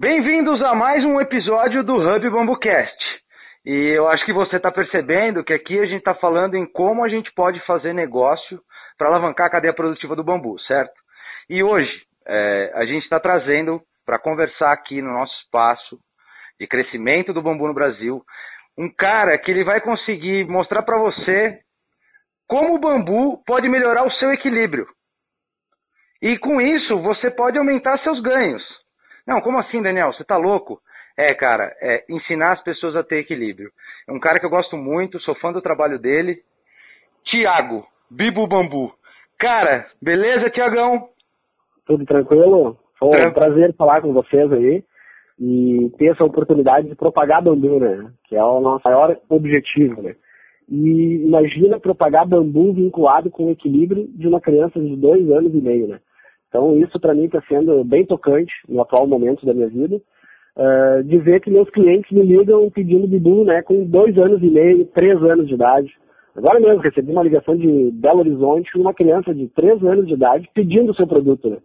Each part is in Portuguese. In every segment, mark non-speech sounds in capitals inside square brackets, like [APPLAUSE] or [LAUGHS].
Bem-vindos a mais um episódio do Hub BambuCast. E eu acho que você está percebendo que aqui a gente está falando em como a gente pode fazer negócio para alavancar a cadeia produtiva do bambu, certo? E hoje é, a gente está trazendo para conversar aqui no nosso espaço de crescimento do bambu no Brasil um cara que ele vai conseguir mostrar para você como o bambu pode melhorar o seu equilíbrio. E com isso você pode aumentar seus ganhos. Não, como assim, Daniel? Você tá louco? É, cara, é ensinar as pessoas a ter equilíbrio. É um cara que eu gosto muito, sou fã do trabalho dele. Tiago, Bibo Bambu. Cara, beleza, Tiagão? Tudo tranquilo? Foi um prazer falar com vocês aí e ter essa oportunidade de propagar bambu, né? Que é o nosso maior objetivo, né? E imagina propagar bambu vinculado com o equilíbrio de uma criança de dois anos e meio, né? Então isso para mim está sendo bem tocante no atual momento da minha vida, uh, de ver que meus clientes me ligam pedindo bibu, né, com dois anos e meio, três anos de idade. Agora mesmo recebi uma ligação de Belo Horizonte uma criança de três anos de idade pedindo o seu produto, né?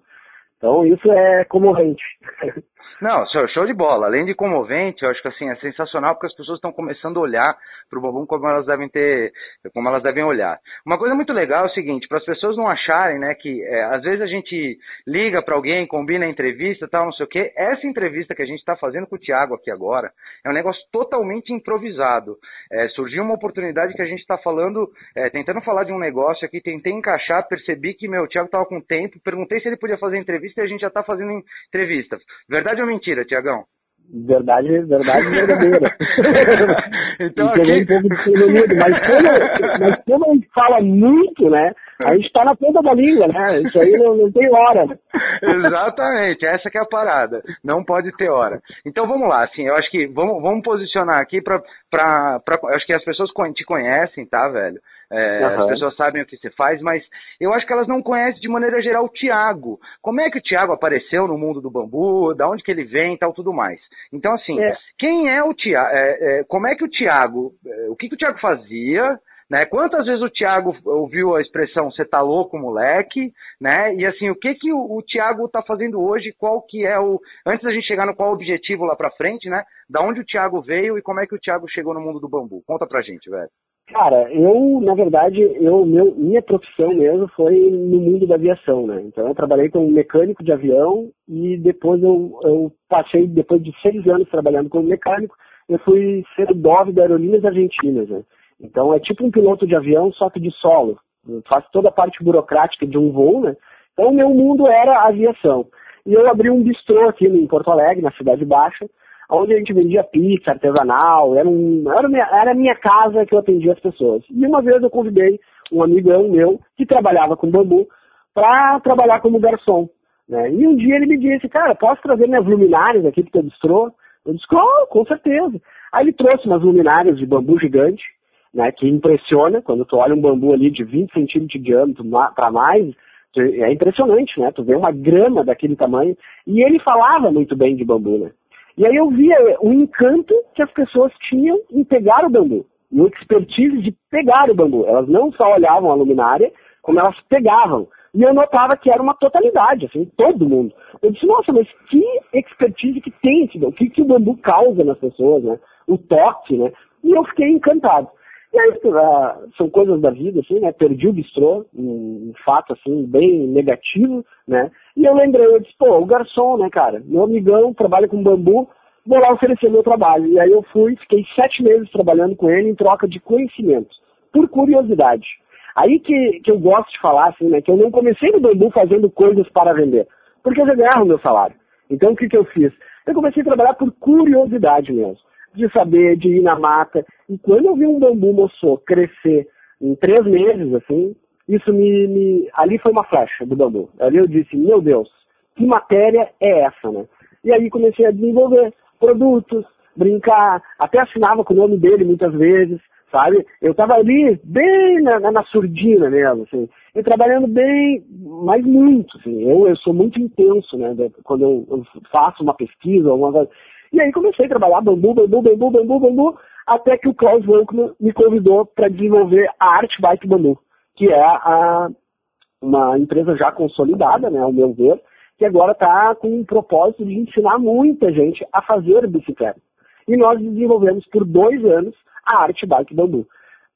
Então isso é comovente. [LAUGHS] Não, show de bola. Além de comovente, eu acho que assim é sensacional porque as pessoas estão começando a olhar para o bumbum como elas devem ter, como elas devem olhar. Uma coisa muito legal é o seguinte, para as pessoas não acharem, né, que é, às vezes a gente liga para alguém, combina a entrevista, tal, não sei o quê. Essa entrevista que a gente está fazendo com o Thiago aqui agora é um negócio totalmente improvisado. É, surgiu uma oportunidade que a gente está falando, é, tentando falar de um negócio aqui, tentei encaixar, percebi que meu o Thiago estava com tempo, perguntei se ele podia fazer entrevista e a gente já está fazendo entrevista. Verdade ou mentira, Tiagão? Verdade, verdade verdadeira. [LAUGHS] então aqui... um pouco de mas como, mas como a gente fala muito, né? A gente está na ponta da língua, né? Isso aí não, não tem hora. [LAUGHS] Exatamente, essa que é a parada. Não pode ter hora. Então vamos lá, assim, eu acho que vamos, vamos posicionar aqui para. Acho que as pessoas te conhecem, tá, velho? É, uhum. As pessoas sabem o que você faz, mas eu acho que elas não conhecem de maneira geral o Tiago. Como é que o Tiago apareceu no mundo do bambu, da onde que ele vem e tal, tudo mais. Então, assim, é. quem é o Tiago? É, é, como é que o Tiago, é, o que, que o Tiago fazia, né? Quantas vezes o Tiago ouviu a expressão você tá louco, moleque, né? E assim, o que que o, o Tiago tá fazendo hoje, qual que é o... Antes da gente chegar no qual objetivo lá pra frente, né? Da onde o Tiago veio e como é que o Tiago chegou no mundo do bambu. Conta pra gente, velho. Cara, eu, na verdade, eu, meu, minha profissão mesmo foi no mundo da aviação, né? Então eu trabalhei como mecânico de avião e depois eu, eu passei, depois de seis anos trabalhando como mecânico, eu fui ser dove da Aerolíneas Argentinas, né? Então é tipo um piloto de avião, só que de solo. Faz toda a parte burocrática de um voo, né? Então o meu mundo era aviação. E eu abri um bistrô aqui em Porto Alegre, na Cidade Baixa, onde a gente vendia pizza artesanal, era, um, era, minha, era a minha casa que eu atendia as pessoas. E uma vez eu convidei um amigão meu que trabalhava com bambu para trabalhar como garçom. Né? E um dia ele me disse, cara, posso trazer minhas luminárias aqui para o bistrô? Eu disse, oh, com certeza. Aí ele trouxe umas luminárias de bambu gigante, né, que impressiona, quando tu olha um bambu ali de 20 centímetros de diâmetro para mais, é impressionante, né? Tu vê uma grama daquele tamanho. E ele falava muito bem de bambu, né? E aí eu via o encanto que as pessoas tinham em pegar o bambu, e o expertise de pegar o bambu. Elas não só olhavam a luminária, como elas pegavam. E eu notava que era uma totalidade, assim, todo mundo. Eu disse, nossa, mas que expertise que tem esse bambu, o que, que o bambu causa nas pessoas, né? O toque, né? E eu fiquei encantado. E aí, uh, são coisas da vida, assim, né? Perdi o bistrô, um, fato, assim, bem negativo, né? E eu lembrei, eu disse, pô, o garçom, né, cara? Meu amigão trabalha com bambu, vou lá oferecer meu trabalho. E aí eu fui, fiquei sete meses trabalhando com ele em troca de conhecimento, por curiosidade. Aí que, que eu gosto de falar, assim, né? Que eu não comecei no bambu fazendo coisas para vender, porque eu já ganhava o meu salário. Então, o que, que eu fiz? Eu comecei a trabalhar por curiosidade mesmo de saber, de ir na mata. E quando eu vi um bambu moçô crescer em três meses, assim, isso me, me, Ali foi uma flecha do bambu. Ali eu disse, meu Deus, que matéria é essa, né? E aí comecei a desenvolver produtos, brincar, até assinava com o nome dele muitas vezes, sabe? Eu tava ali bem na, na, surdina mesmo, assim, e trabalhando bem, mas muito, assim, eu, eu sou muito intenso, né, quando eu, eu faço uma pesquisa, alguma coisa, e aí comecei a trabalhar bambu, bambu, bambu, bambu, bambu, até que o Klaus Volkmann me convidou para desenvolver a Art Bike Bambu, que é a, uma empresa já consolidada, né, ao meu ver, que agora está com um propósito de ensinar muita gente a fazer bicicleta. E nós desenvolvemos por dois anos a Arte Bike Bambu.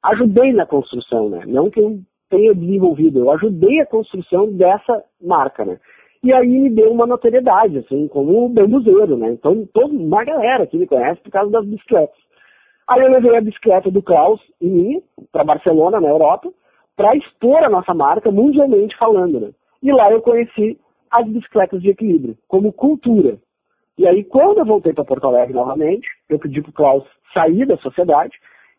Ajudei na construção, né? Não que eu tenha desenvolvido, eu ajudei a construção dessa marca, né? E aí me deu uma notoriedade, assim, como bambuzeiro, né? Então, toda uma galera que me conhece por causa das bicicletas. Aí eu levei a bicicleta do Klaus e minha para Barcelona, na Europa, para expor a nossa marca mundialmente falando, né? E lá eu conheci as bicicletas de equilíbrio, como cultura. E aí, quando eu voltei para Porto Alegre novamente, eu pedi para o Klaus sair da sociedade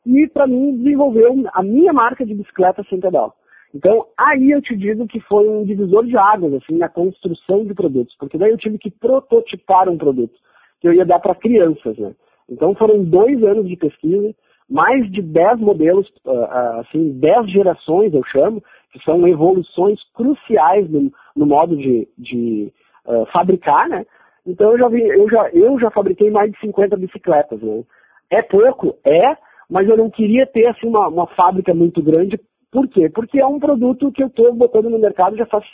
e, para mim, desenvolver a minha marca de bicicleta sem pedal. Então, aí eu te digo que foi um divisor de águas, assim, na construção de produtos, porque daí eu tive que prototipar um produto que eu ia dar para crianças, né? Então, foram dois anos de pesquisa, mais de dez modelos, ah, ah, assim, dez gerações, eu chamo, que são evoluções cruciais no, no modo de, de uh, fabricar, né? Então, eu já, vi, eu, já, eu já fabriquei mais de 50 bicicletas, né? É pouco? É, mas eu não queria ter, assim, uma, uma fábrica muito grande por quê? Porque é um produto que eu estou botando no mercado já faz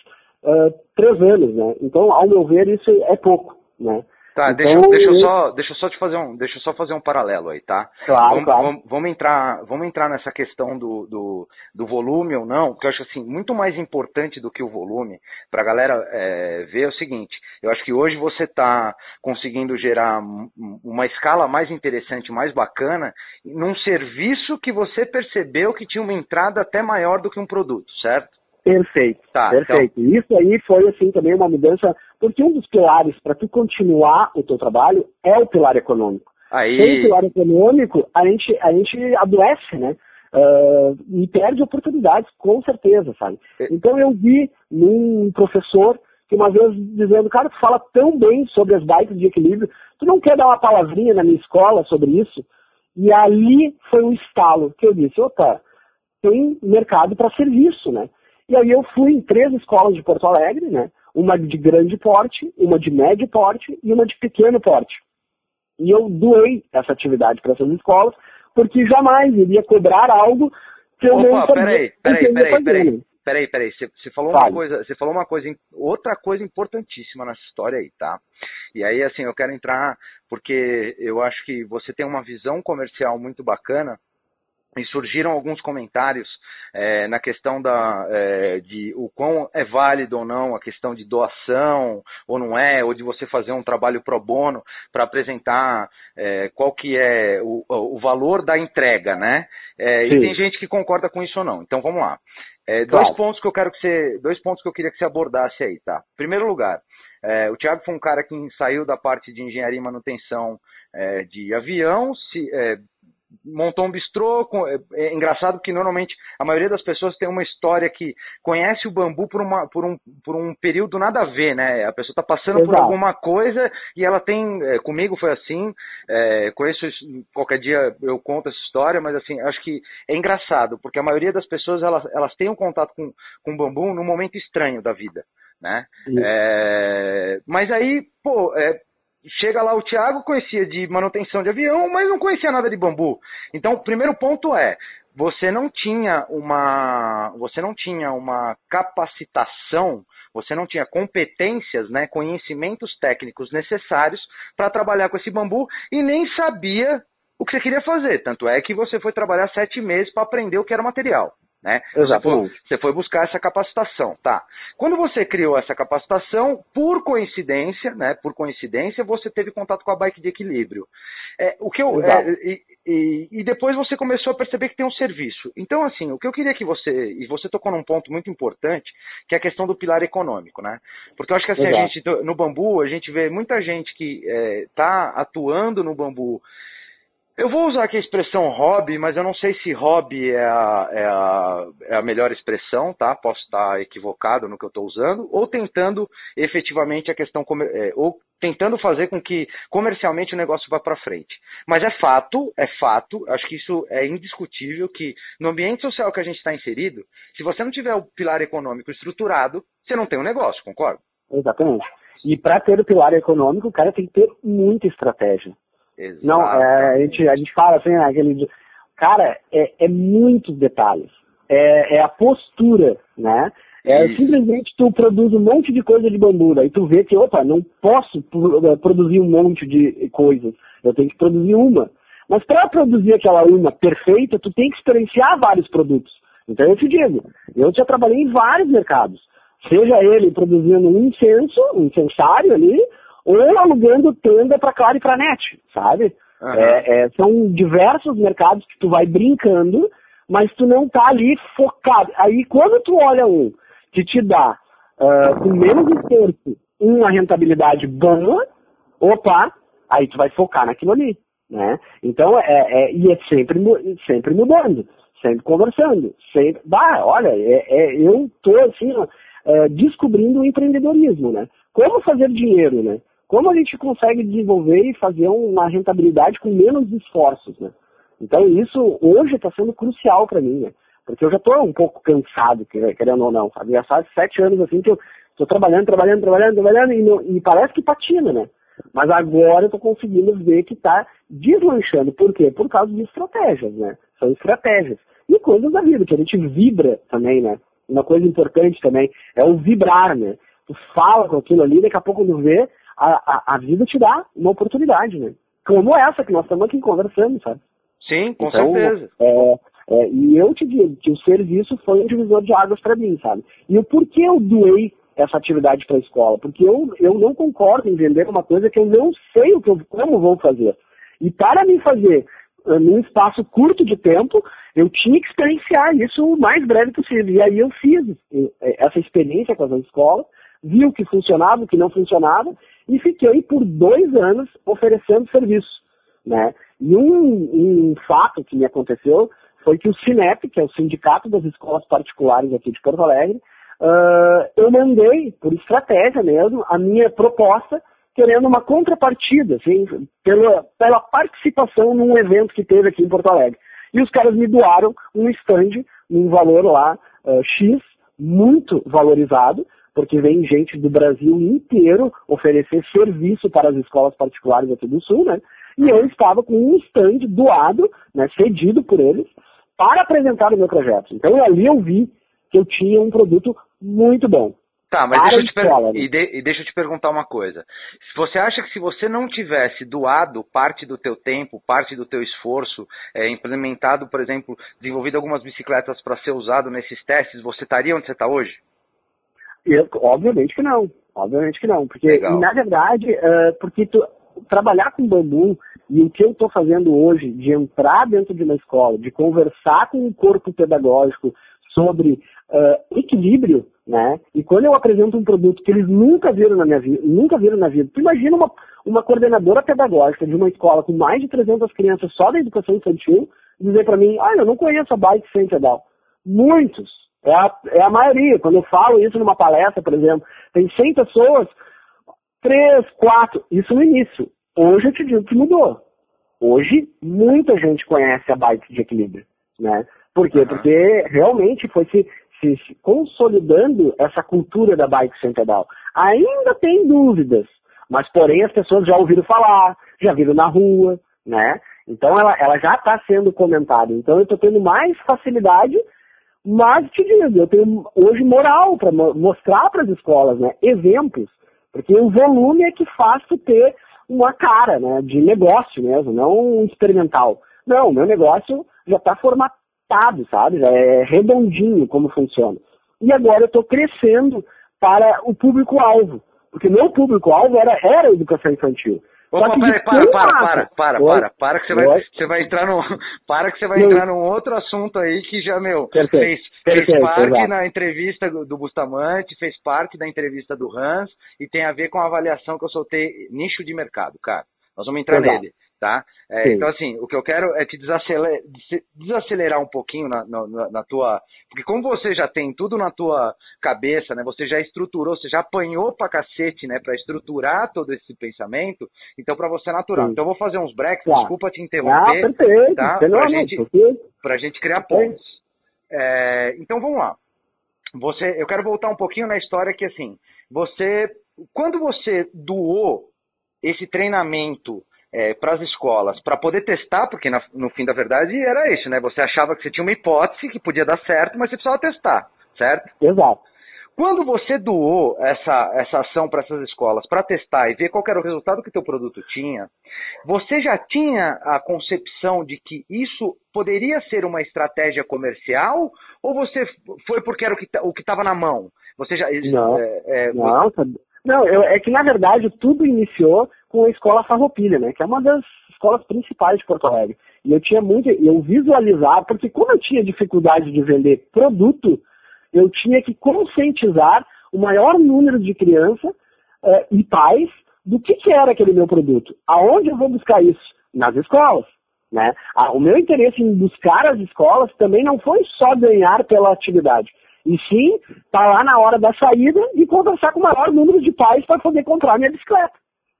uh, três anos, né? Então, ao meu ver, isso é pouco, né? Tá, então, deixa, deixa, eu só, deixa eu só te fazer um, deixa eu só fazer um paralelo aí, tá? Claro, vamos, claro. Vamos, vamos, entrar, vamos entrar nessa questão do, do, do, volume ou não, porque eu acho assim, muito mais importante do que o volume, para a galera é, ver é o seguinte, eu acho que hoje você está conseguindo gerar uma escala mais interessante, mais bacana, num serviço que você percebeu que tinha uma entrada até maior do que um produto, certo? Perfeito, tá, perfeito. Então... Isso aí foi assim também uma mudança, porque um dos pilares para tu continuar o teu trabalho é o pilar econômico. Aí... Sem pilar econômico, a gente, a gente adoece, né? Uh, e perde oportunidades, com certeza, sabe? É. Então eu vi num professor que uma vez dizendo, cara, tu fala tão bem sobre as bikes de equilíbrio, tu não quer dar uma palavrinha na minha escola sobre isso? E ali foi um estalo que eu disse, opa, tem mercado para serviço, né? E aí eu fui em três escolas de Porto Alegre, né? Uma de grande porte, uma de médio porte e uma de pequeno porte. E eu doei essa atividade para essas escolas, porque jamais iria cobrar algo que eu Opa, não sabia. Peraí, peraí, peraí, peraí. Peraí, peraí, você, você falou uma coisa, você falou uma coisa, outra coisa importantíssima nessa história aí, tá? E aí, assim, eu quero entrar, porque eu acho que você tem uma visão comercial muito bacana, e surgiram alguns comentários é, na questão da, é, de o quão é válido ou não a questão de doação ou não é, ou de você fazer um trabalho pro bono para apresentar é, qual que é o, o, valor da entrega, né? É, e tem gente que concorda com isso ou não. Então vamos lá. É, dois claro. pontos que eu quero que você, dois pontos que eu queria que você abordasse aí, tá? Primeiro lugar, é, o Thiago foi um cara que saiu da parte de engenharia e manutenção de avião, se, montou um bistrô. É, é, engraçado que normalmente a maioria das pessoas tem uma história que conhece o bambu por, uma, por, um, por um período nada a ver, né? A pessoa está passando Exato. por alguma coisa e ela tem. É, comigo foi assim. É, conheço qualquer dia eu conto essa história, mas assim, acho que é engraçado, porque a maioria das pessoas elas, elas têm um contato com, com bambu num momento estranho da vida. Né? É, mas aí, pô, é, chega lá o Thiago, conhecia de manutenção de avião, mas não conhecia nada de bambu. Então, o primeiro ponto é, você não tinha uma, você não tinha uma capacitação, você não tinha competências, né, conhecimentos técnicos necessários para trabalhar com esse bambu e nem sabia o que você queria fazer. Tanto é que você foi trabalhar sete meses para aprender o que era material. Né? Você foi, você foi buscar essa capacitação, tá? Quando você criou essa capacitação, por coincidência, né? Por coincidência, você teve contato com a bike de equilíbrio. É, o que eu, é, e, e, e, depois você começou a perceber que tem um serviço. Então, assim, o que eu queria que você e você tocou num ponto muito importante, que é a questão do pilar econômico, né? Porque eu acho que assim Exato. a gente no bambu a gente vê muita gente que está é, atuando no bambu eu vou usar aqui a expressão hobby, mas eu não sei se hobby é a, é a, é a melhor expressão, tá? Posso estar equivocado no que eu estou usando, ou tentando efetivamente a questão, é, ou tentando fazer com que comercialmente o negócio vá para frente. Mas é fato, é fato, acho que isso é indiscutível que no ambiente social que a gente está inserido, se você não tiver o pilar econômico estruturado, você não tem um negócio, concorda? Exatamente. E para ter o pilar econômico, o cara tem que ter muita estratégia. Exato. Não, é, a, gente, a gente fala assim, né, aquele, cara, é, é muitos detalhes. É, é a postura, né? É Isso. simplesmente tu produz um monte de coisa de bambu, daí tu vê que, opa, não posso eh, produzir um monte de coisas, eu tenho que produzir uma. Mas para produzir aquela uma perfeita, tu tem que experienciar vários produtos. Então eu te digo, eu já trabalhei em vários mercados. Seja ele produzindo um incenso, um incensário ali, ou alugando tenda para Claro e para Net, sabe? Uhum. É, é, são diversos mercados que tu vai brincando, mas tu não tá ali focado. Aí quando tu olha um que te dá uh, com menos esforço uma rentabilidade boa, opa, aí tu vai focar naquilo ali. Né? Então, é, é, e é sempre, sempre mudando, sempre conversando, sempre, bah, olha, é, é eu tô assim, ó, é, descobrindo o empreendedorismo, né? Como fazer dinheiro, né? Como a gente consegue desenvolver e fazer uma rentabilidade com menos esforços, né? Então isso hoje está sendo crucial para mim, né? Porque eu já estou um pouco cansado, querendo ou não, sabe? Já faz sete anos assim que eu estou trabalhando, trabalhando, trabalhando, trabalhando e, não, e parece que patina, né? Mas agora eu estou conseguindo ver que está deslanchando. Por quê? Por causa de estratégias, né? São estratégias. E coisas da vida, que a gente vibra também, né? Uma coisa importante também é o vibrar, né? Tu fala com aquilo ali, daqui a pouco tu vê, a, a, a vida te dá uma oportunidade, né? Como essa que nós estamos aqui conversando, sabe? Sim, com então, certeza. É, é, e eu te digo que o serviço foi um divisor de águas para mim, sabe? E o porquê eu doei essa atividade para a escola? Porque eu, eu não concordo em vender uma coisa que eu não sei o que eu, como vou fazer. E para me fazer eh, num espaço curto de tempo, eu tinha que experienciar isso o mais breve possível. E aí eu fiz eh, essa experiência com as escolas, vi o que funcionava, o que não funcionava, e fiquei por dois anos oferecendo serviço. Né? E um, um fato que me aconteceu foi que o Sinep, que é o Sindicato das Escolas Particulares aqui de Porto Alegre, uh, eu mandei, por estratégia mesmo, a minha proposta querendo uma contrapartida, assim, pela, pela participação num evento que teve aqui em Porto Alegre. E os caras me doaram um stand, um valor lá uh, X, muito valorizado, porque vem gente do Brasil inteiro oferecer serviço para as escolas particulares aqui do Sul, né? E eu estava com um stand doado, né, cedido por eles, para apresentar o meu projeto. Então ali eu vi que eu tinha um produto muito bom. Tá, mas deixa eu, te escola, né? e, de, e deixa eu te perguntar uma coisa. Se você acha que se você não tivesse doado parte do teu tempo, parte do teu esforço, é, implementado, por exemplo, desenvolvido algumas bicicletas para ser usado nesses testes, você estaria onde você está hoje? Eu, obviamente que não. Obviamente que não. Porque, na verdade, uh, porque tu, trabalhar com bambu e o que eu estou fazendo hoje, de entrar dentro de uma escola, de conversar com o corpo pedagógico sobre uh, equilíbrio, né? E quando eu apresento um produto que eles nunca viram na minha vida, nunca viram na vida, tu imagina uma, uma coordenadora pedagógica de uma escola com mais de 300 crianças só da educação infantil dizer para mim, ah, eu não conheço a bike sem pedal. Muitos. É a, é a maioria. Quando eu falo isso numa palestra, por exemplo, tem 100 pessoas, três, quatro, isso no início. Hoje eu te digo que mudou. Hoje, muita gente conhece a bike de equilíbrio, né? Por quê? Uhum. Porque realmente foi se, se, se, consolidando essa cultura da bike sem pedal. Ainda tem dúvidas, mas porém as pessoas já ouviram falar, já viram na rua, né? Então ela, ela já está sendo comentada. Então eu estou tendo mais facilidade, mas te digo, eu tenho hoje moral para mostrar para as escolas, né? Exemplos. Porque o volume é que faz tu ter uma cara, né? De negócio mesmo, não experimental. Não, meu negócio já está formatado sabe? Já é redondinho como funciona. E agora eu estou crescendo para o público-alvo. Porque meu público-alvo era, era a educação infantil. Opa, para, para, para, para, para, para, para, que você vai, você vai entrar no, [LAUGHS] para que você vai entrar num outro assunto aí que já, meu, fez, fez parte na entrevista do Bustamante, fez parte da entrevista do Hans e tem a ver com a avaliação que eu soltei nicho de mercado, cara. Nós vamos entrar nele tá? É, então, assim, o que eu quero é te desacelerar, desacelerar um pouquinho na, na, na, tua... Porque como você já tem tudo na tua cabeça, né? Você já estruturou, você já apanhou pra cacete, né? Pra estruturar todo esse pensamento, então para você é natural. Sim. Então eu vou fazer uns breaks, tá. desculpa te interromper, ah, perfeito. tá? Pra gente, pra gente criar pontos. É, então vamos lá. Você, eu quero voltar um pouquinho na história que, assim, você... Quando você doou esse treinamento é, para as escolas, para poder testar, porque na, no fim da verdade era isso, né? Você achava que você tinha uma hipótese que podia dar certo, mas você precisava testar, certo? Exato. Quando você doou essa, essa ação para essas escolas para testar e ver qual era o resultado que teu produto tinha, você já tinha a concepção de que isso poderia ser uma estratégia comercial ou você foi porque era o que estava na mão? Você já não, é, é, não, não eu, é que na verdade tudo iniciou com a escola Farroupilha, né? Que é uma das escolas principais de Porto Alegre. E eu tinha muito, eu visualizar, porque como eu tinha dificuldade de vender produto eu tinha que conscientizar o maior número de crianças uh, e pais do que, que era aquele meu produto. Aonde eu vou buscar isso? Nas escolas. Né? Ah, o meu interesse em buscar as escolas também não foi só ganhar pela atividade, e sim estar tá lá na hora da saída e conversar com o maior número de pais para poder comprar minha bicicleta,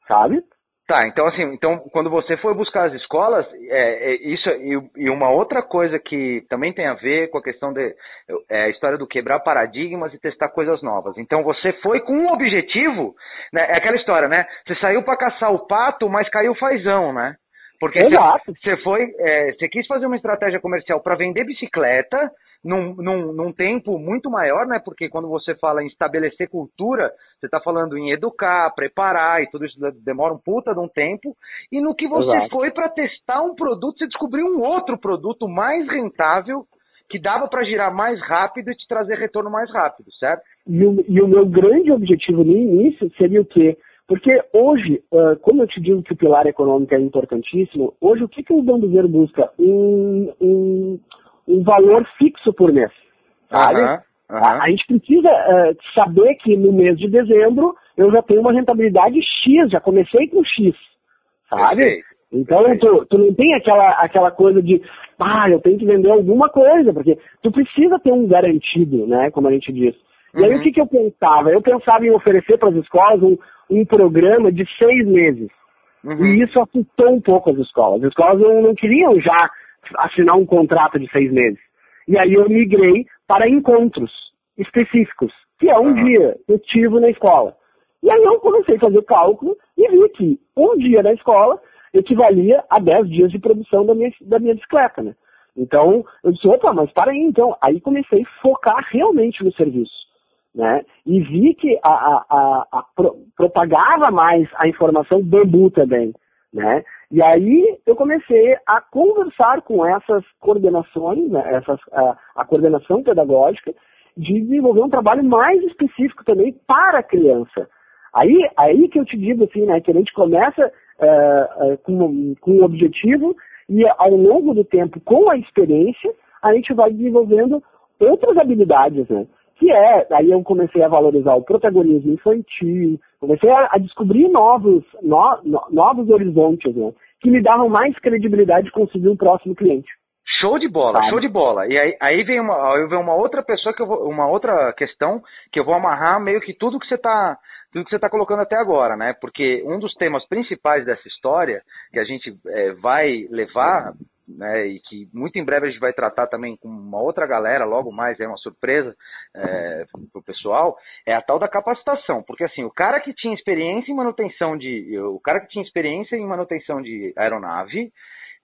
sabe? Tá, então assim, então quando você foi buscar as escolas, é, é isso e, e, uma outra coisa que também tem a ver com a questão de é, a história do quebrar paradigmas e testar coisas novas. Então você foi com um objetivo, né? É aquela história, né? Você saiu para caçar o pato, mas caiu fazão, né? Porque Exato. você foi, é, você quis fazer uma estratégia comercial para vender bicicleta, num, num, num, tempo muito maior, né? Porque quando você fala em estabelecer cultura, você está falando em educar, preparar e tudo isso demora um puta de um tempo. E no que você Exato. foi para testar um produto, você descobriu um outro produto mais rentável que dava para girar mais rápido e te trazer retorno mais rápido, certo? E o, e o meu grande objetivo no início seria o quê? Porque hoje, uh, como eu te digo que o pilar econômico é importantíssimo, hoje o que, que o Banduzeiro busca? Um, um, um valor fixo por mês. Sabe? Uhum, uhum. A, a, gente precisa uh, saber que no mês de dezembro eu já tenho uma rentabilidade X, já comecei com X. Sabe? Perfeito. Então tu, tu, não tem aquela, aquela coisa de, ah, eu tenho que vender alguma coisa, porque tu precisa ter um garantido, né? Como a gente diz. E uhum. aí o que, que eu pensava? Eu pensava em oferecer para as escolas um, um programa de seis meses. Uhum. E isso assustou um pouco as escolas. As escolas não, não queriam já assinar um contrato de seis meses. E aí eu migrei para encontros específicos, que é um uhum. dia letivo na escola. E aí eu comecei a fazer o cálculo e vi que um dia na escola equivalia a dez dias de produção da minha, da minha bicicleta, né? Então, eu disse, opa, mas para aí, então. Aí comecei a focar realmente no serviço, né? E vi que a, a, a, a pro, propagava mais a informação bambu também, né? E aí eu comecei a conversar com essas coordenações, né, essas, a, a, coordenação pedagógica, de desenvolver um trabalho mais específico também para a criança. Aí, aí que eu te digo assim, né, que a gente começa é, é, com, com um objetivo e ao longo do tempo, com a experiência, a gente vai desenvolvendo outras habilidades, né? Que é, aí eu comecei a valorizar o protagonismo infantil, comecei a, a descobrir novos, no, no, novos horizontes, né? que me davam mais credibilidade de conseguir um próximo cliente. Show de bola, Sabe? show de bola. E aí, aí vem uma, aí vem uma outra pessoa que eu vou, uma outra questão que eu vou amarrar meio que tudo que você está tudo que você está colocando até agora, né? Porque um dos temas principais dessa história que a gente é, vai levar né, e que muito em breve a gente vai tratar também com uma outra galera, logo mais, é uma surpresa é, para o pessoal, é a tal da capacitação. Porque assim, o cara que tinha experiência em manutenção de. O cara que tinha experiência em manutenção de aeronave,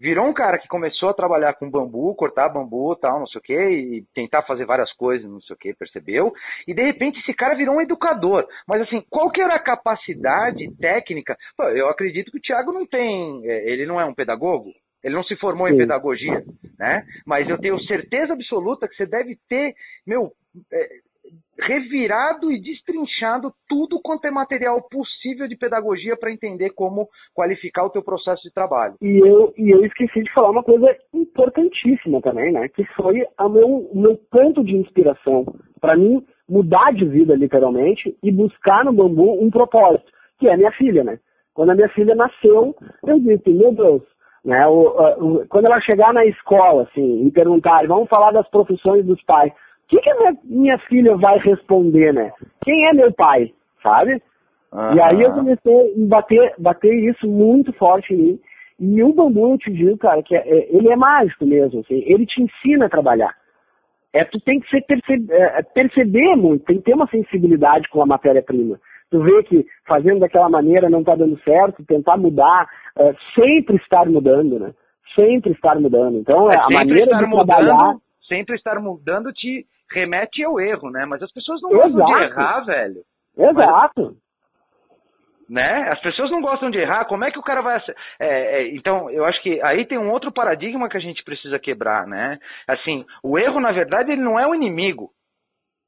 virou um cara que começou a trabalhar com bambu, cortar bambu tal, não sei o que, e tentar fazer várias coisas, não sei o que, percebeu? E de repente esse cara virou um educador. Mas assim, qual que era a capacidade técnica? Pô, eu acredito que o Thiago não tem. É, ele não é um pedagogo? Ele não se formou Sim. em pedagogia, né? Mas eu tenho certeza absoluta que você deve ter, meu, é, revirado e destrinchado tudo quanto é material possível de pedagogia para entender como qualificar o teu processo de trabalho. E eu, e eu esqueci de falar uma coisa importantíssima também, né? Que foi o meu, meu ponto de inspiração para mim mudar de vida literalmente e buscar no bambu um propósito, que é minha filha, né? Quando a minha filha nasceu, eu disse, meu Deus, né? O, o, quando ela chegar na escola, assim, e perguntar, vamos falar das profissões dos pais, o que, que a minha, minha filha vai responder, né? Quem é meu pai, sabe? Uhum. E aí eu comecei a bater, bater isso muito forte em mim. E o bambu, eu te digo, cara, que é, é, ele é mágico mesmo, assim, ele te ensina a trabalhar. É, tu tem que ser perceber, é, perceber muito, tem que ter uma sensibilidade com a matéria-prima tu vê que fazendo daquela maneira não está dando certo, tentar mudar, é, sempre estar mudando, né? Sempre estar mudando. Então, é, a maneira de mudando, trabalhar... Sempre estar mudando te remete ao erro, né? Mas as pessoas não gostam de errar, velho. Exato. Mas, né? As pessoas não gostam de errar, como é que o cara vai. É, é, então, eu acho que aí tem um outro paradigma que a gente precisa quebrar, né? Assim, o erro, na verdade, ele não é o inimigo.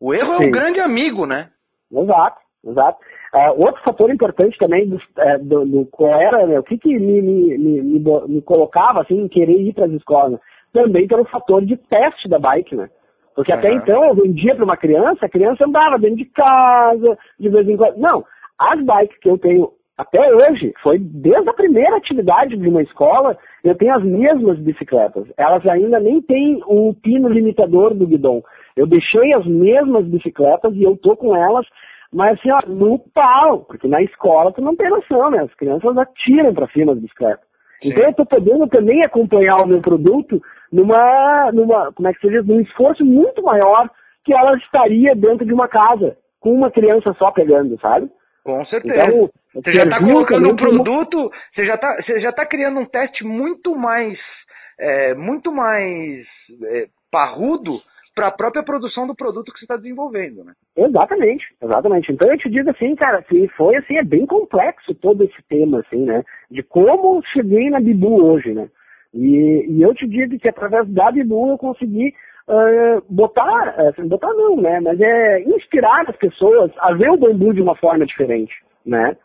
O erro Sim. é um grande amigo, né? Exato, exato. Uh, outro fator importante também do, é, do, do qual era, né, o que, que me, me, me, me, colocava assim, em querer ir para as escolas, também pelo fator de teste da bike, né? Porque uhum. até então eu vendia para uma criança, a criança andava dentro de casa, de vez em quando. Não, as bikes que eu tenho até hoje, foi desde a primeira atividade de uma escola, eu tenho as mesmas bicicletas. Elas ainda nem têm o pino limitador do guidão. Eu deixei as mesmas bicicletas e eu tô com elas, mas assim, ó, no pau, porque na escola tu não tem noção, né? As crianças atiram para cima das bicicletas. Sim. Então eu tô podendo também acompanhar o meu produto numa, numa, como é que se diz, num esforço muito maior que ela estaria dentro de uma casa, com uma criança só pegando, sabe? Com certeza. Então, você já está colocando um produto, você já está você já tá criando um teste muito mais é, muito mais é, parrudo para a própria produção do produto que você está desenvolvendo, né? Exatamente, exatamente. Então eu te digo assim, cara, que foi assim, é bem complexo todo esse tema, assim, né? De como cheguei na Bibu hoje, né? E, e eu te digo que através da Bibu eu consegui uh, botar, assim, botar não, né? Mas é inspirar as pessoas a ver o bambu de uma forma diferente, né?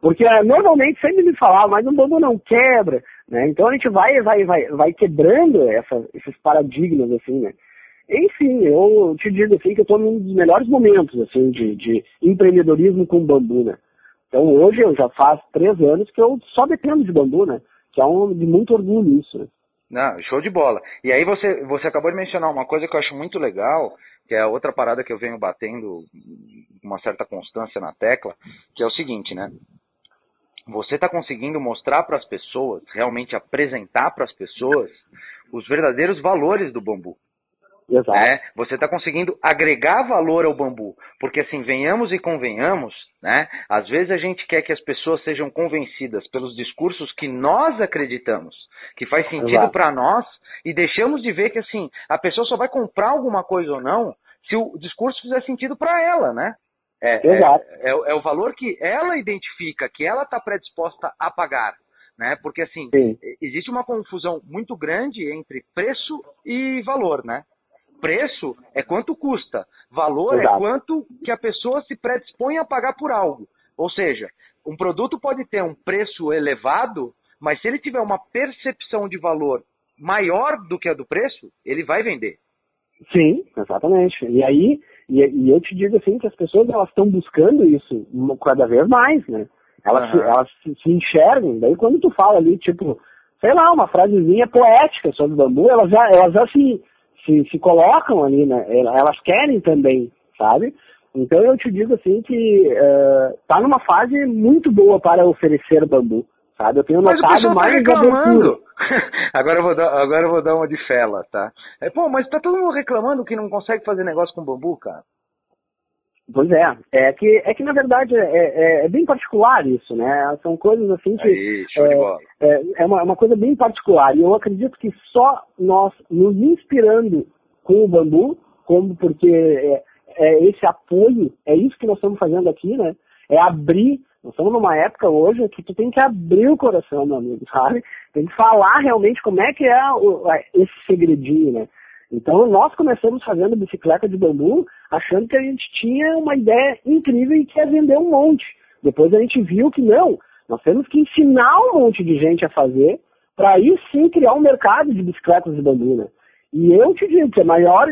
Porque uh, normalmente sempre me falava, mas o bambu não quebra, né? Então a gente vai, vai, vai, vai quebrando essa, esses paradigmas, assim, né? Enfim, eu te digo assim que eu estou num dos melhores momentos assim de, de empreendedorismo com bambu, né? Então hoje eu já faz três anos que eu só dependo de bambu, né? Que é um de muito orgulho isso. Né? Não, show de bola. E aí você, você acabou de mencionar uma coisa que eu acho muito legal, que é outra parada que eu venho batendo uma certa constância na tecla, que é o seguinte, né? Você está conseguindo mostrar para as pessoas, realmente apresentar para as pessoas os verdadeiros valores do bambu. Exato. Né? Você está conseguindo agregar valor ao bambu. Porque assim, venhamos e convenhamos, né? Às vezes a gente quer que as pessoas sejam convencidas pelos discursos que nós acreditamos, que faz sentido para nós, e deixamos de ver que assim, a pessoa só vai comprar alguma coisa ou não se o discurso fizer sentido para ela, né? É, é Exato. É, é, é, o valor que ela identifica, que ela está predisposta a pagar. Né? Porque assim, Sim. existe uma confusão muito grande entre preço e valor, né? Preço é quanto custa, valor é Exato. é quanto que a pessoa se predispõe a pagar por algo. Ou seja, um produto pode ter um preço elevado, mas se ele tiver uma percepção de valor maior do que a do preço, ele vai vender. Sim, exatamente. E aí, e, e eu te digo assim que as pessoas elas estão buscando isso cada vez mais, né? Elas, uhum. se, elas se, se enxergam. Daí quando tu fala ali, tipo, sei lá, uma frasezinha poética sobre bambu, elas já, elas já se, se, se colocam ali, né? Elas querem também, sabe? Então eu te digo assim que uh, tá numa fase muito boa para oferecer bambu, sabe? Eu tenho mas notado tá mais reclamando. [LAUGHS] agora eu vou dar, agora eu vou dar uma de fela, tá? É, pô, mas tá todo mundo reclamando que não consegue fazer negócio com bambu, cara. Pois é, é que, é que na verdade é, é, é bem particular isso, né? São coisas assim que. Aí, é, é, é, uma, uma coisa bem particular. E eu acredito que só nós nos inspirando com o bambu, como porque é, é esse apoio, é isso que nós estamos fazendo aqui, né? É abrir. Nós estamos numa época hoje que tu tem que abrir o coração, meu amigo, sabe? Tem que falar realmente como é que é o, esse segredinho, né? Então nós começamos fazendo bicicleta de bambu achando que a gente tinha uma ideia incrível e que ia vender um monte. Depois a gente viu que não, nós temos que ensinar um monte de gente a fazer para aí sim criar um mercado de bicicletas de bambu. Né? E eu te digo que a maior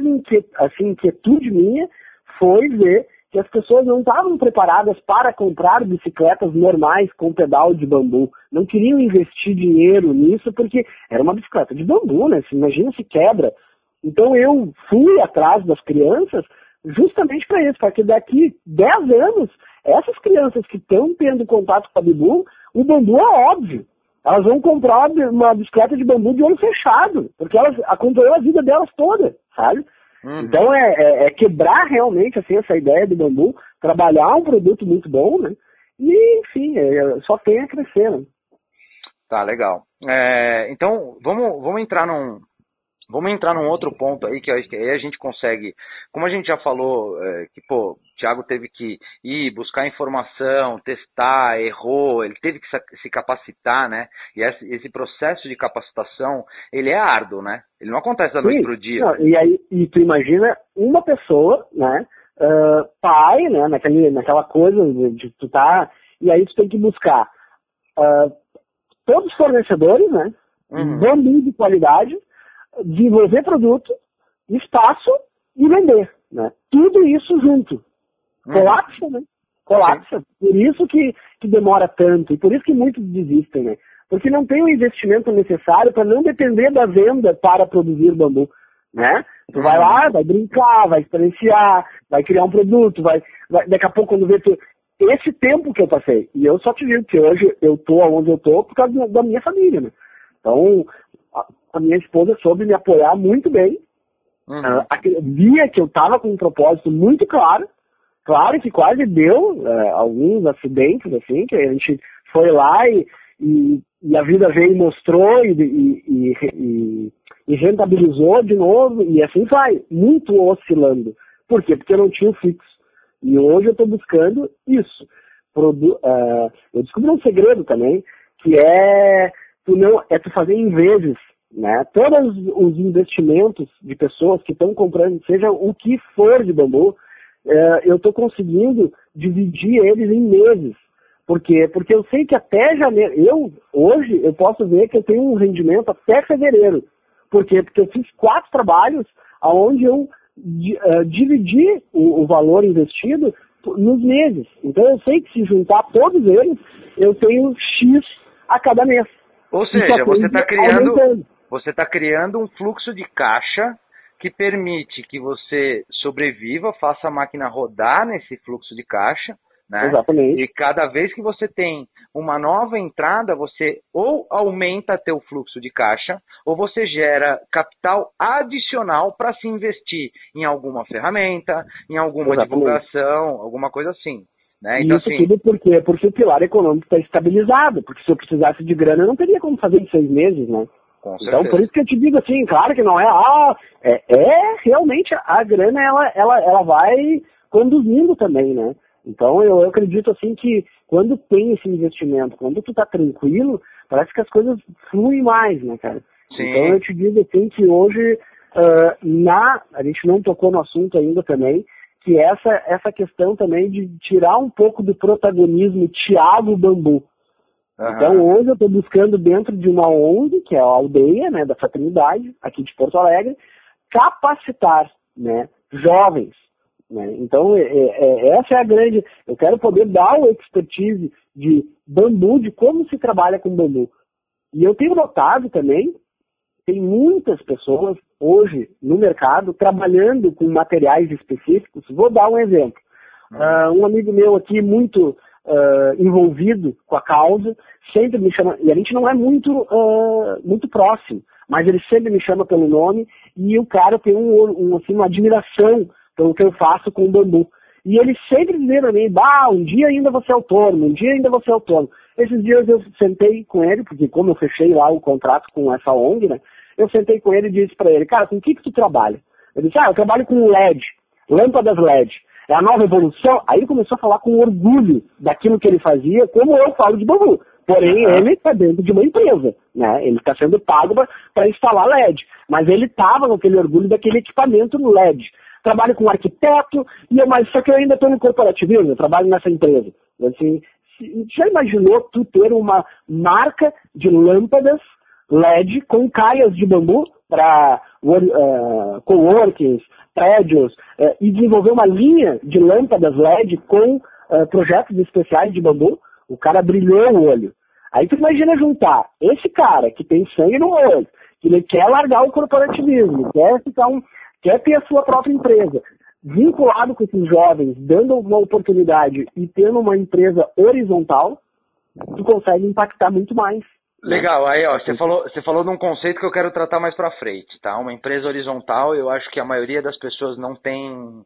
assim, inquietude minha foi ver que as pessoas não estavam preparadas para comprar bicicletas normais com pedal de bambu. Não queriam investir dinheiro nisso porque era uma bicicleta de bambu, né? Imagina se quebra. Então eu fui atrás das crianças justamente para isso, para que daqui 10 anos, essas crianças que estão tendo contato com a Bibu, o bambu é óbvio. Elas vão comprar uma bicicleta de bambu de olho fechado, porque elas acompanhou a vida delas toda, sabe? Uhum. Então é, é, é, quebrar realmente assim, essa ideia do bambu, trabalhar um produto muito bom, né? E, enfim, é, só tem a crescer, né? Tá, legal. É, então, vamos, vamos entrar num, Vamos entrar num outro ponto aí que aí a gente consegue, como a gente já falou, é, que pô, o Thiago teve que ir buscar informação, testar, errou, ele teve que se capacitar, né? E esse, processo de capacitação, ele é árduo, né? Ele não acontece da noite pro dia. Não, e aí, e tu imagina uma pessoa, né? Uh, pai, né? Naquele, naquela coisa de, de tu tá, e aí tu tem que buscar uh, todos os fornecedores, né? Uhum. Bambu de qualidade desenvolver produto, espaço e vender. Né? Tudo isso junto. Uhum. Colapsa, né? Colapsa. Por isso que, que demora tanto e por isso que muitos desistem, né? Porque não tem o investimento necessário para não depender da venda para produzir bambu, né? Tu vai lá, vai brincar, vai experienciar, vai criar um produto, vai, vai daqui a pouco quando vê tu, esse tempo que eu passei. E eu só te digo que hoje eu tô onde eu tô por causa da minha família, né? Então, a minha esposa soube me apoiar muito bem. Uhum. Uh, via que eu estava com um propósito muito claro. Claro que quase deu uh, alguns acidentes, assim, que a gente foi lá e, e, e a vida veio e mostrou e, e, e, rentabilizou de novo, e assim vai, muito oscilando. Por quê? Porque eu não tinha o fixo. E hoje eu estou buscando isso. Produ uh, eu descobri um segredo também, que é tu não é tu fazer em vezes né? Todos os investimentos de pessoas que estão comprando, seja o que for de bambu, é, eu estou conseguindo dividir eles em meses. Por quê? Porque eu sei que até janeiro, eu hoje eu posso ver que eu tenho um rendimento até fevereiro. Por quê? Porque eu fiz quatro trabalhos onde eu uh, dividi o, o valor investido nos meses. Então eu sei que se juntar todos eles, eu tenho X a cada mês. Ou seja, você está criando, aumentando. Você está criando um fluxo de caixa que permite que você sobreviva, faça a máquina rodar nesse fluxo de caixa. Né? Exatamente. E cada vez que você tem uma nova entrada, você ou aumenta teu fluxo de caixa, ou você gera capital adicional para se investir em alguma ferramenta, em alguma Exatamente. divulgação, alguma coisa assim. Né? Então, Isso assim, tudo por quê? Porque o pilar econômico está estabilizado. Porque se eu precisasse de grana, eu não teria como fazer em seis meses, né? Então, por isso que eu te digo assim, claro que não é, ah, é, é realmente a grana, ela, ela, ela vai conduzindo também, né? Então, eu, eu acredito assim que quando tem esse investimento, quando tu tá tranquilo, parece que as coisas fluem mais, né, cara? Sim. Então, eu te digo assim que hoje, uh, na, a gente não tocou no assunto ainda também, que essa, essa questão também de tirar um pouco do protagonismo Thiago Bambu, Uhum. Então hoje eu estou buscando dentro de uma ONG, que é a aldeia né, da fraternidade, aqui de Porto Alegre, capacitar né, jovens. Né? Então é, é, é, essa é a grande. Eu quero poder dar o expertise de bambu, de como se trabalha com bambu. E eu tenho notado também, tem muitas pessoas hoje no mercado trabalhando com materiais específicos. Vou dar um exemplo. Uhum. Uh, um amigo meu aqui, muito uh, envolvido com a causa, sempre me chama, e a gente não é muito, uh, muito próximo, mas ele sempre me chama pelo nome e o cara tem um, um, assim, uma admiração pelo que eu faço com o bambu. E ele sempre dizia pra mim, bah, um dia ainda você é autônomo, um dia ainda você é autônomo. Esses dias eu sentei com ele, porque como eu fechei lá o contrato com essa ONG, né, eu sentei com ele e disse para ele, cara, com o que que tu trabalha? Ele disse, ah, eu trabalho com LED, lâmpadas LED é a nova evolução. Aí ele começou a falar com orgulho daquilo que ele fazia, como eu falo de bambu. Porém, ele está dentro de uma empresa, né? Ele está sendo pago para instalar LED. Mas ele estava com aquele orgulho daquele equipamento no LED. Trabalho com arquiteto, e eu, mas só que eu ainda estou no corporativismo, eu trabalho nessa empresa. Assim, já imaginou tu ter uma marca de lâmpadas LED com caias de bambu para uh, coworkings, prédios, uh, e desenvolver uma linha de lâmpadas LED com uh, projetos especiais de bambu, o cara brilhou o olho. Aí tu imagina juntar esse cara que tem sangue no olho, que ele quer largar o corporativismo, quer ficar um, quer ter a sua própria empresa, vinculado com esses jovens, dando uma oportunidade e tendo uma empresa horizontal, tu consegue impactar muito mais. Legal, aí ó, você falou, você falou de um conceito que eu quero tratar mais para frente, tá? Uma empresa horizontal, eu acho que a maioria das pessoas não tem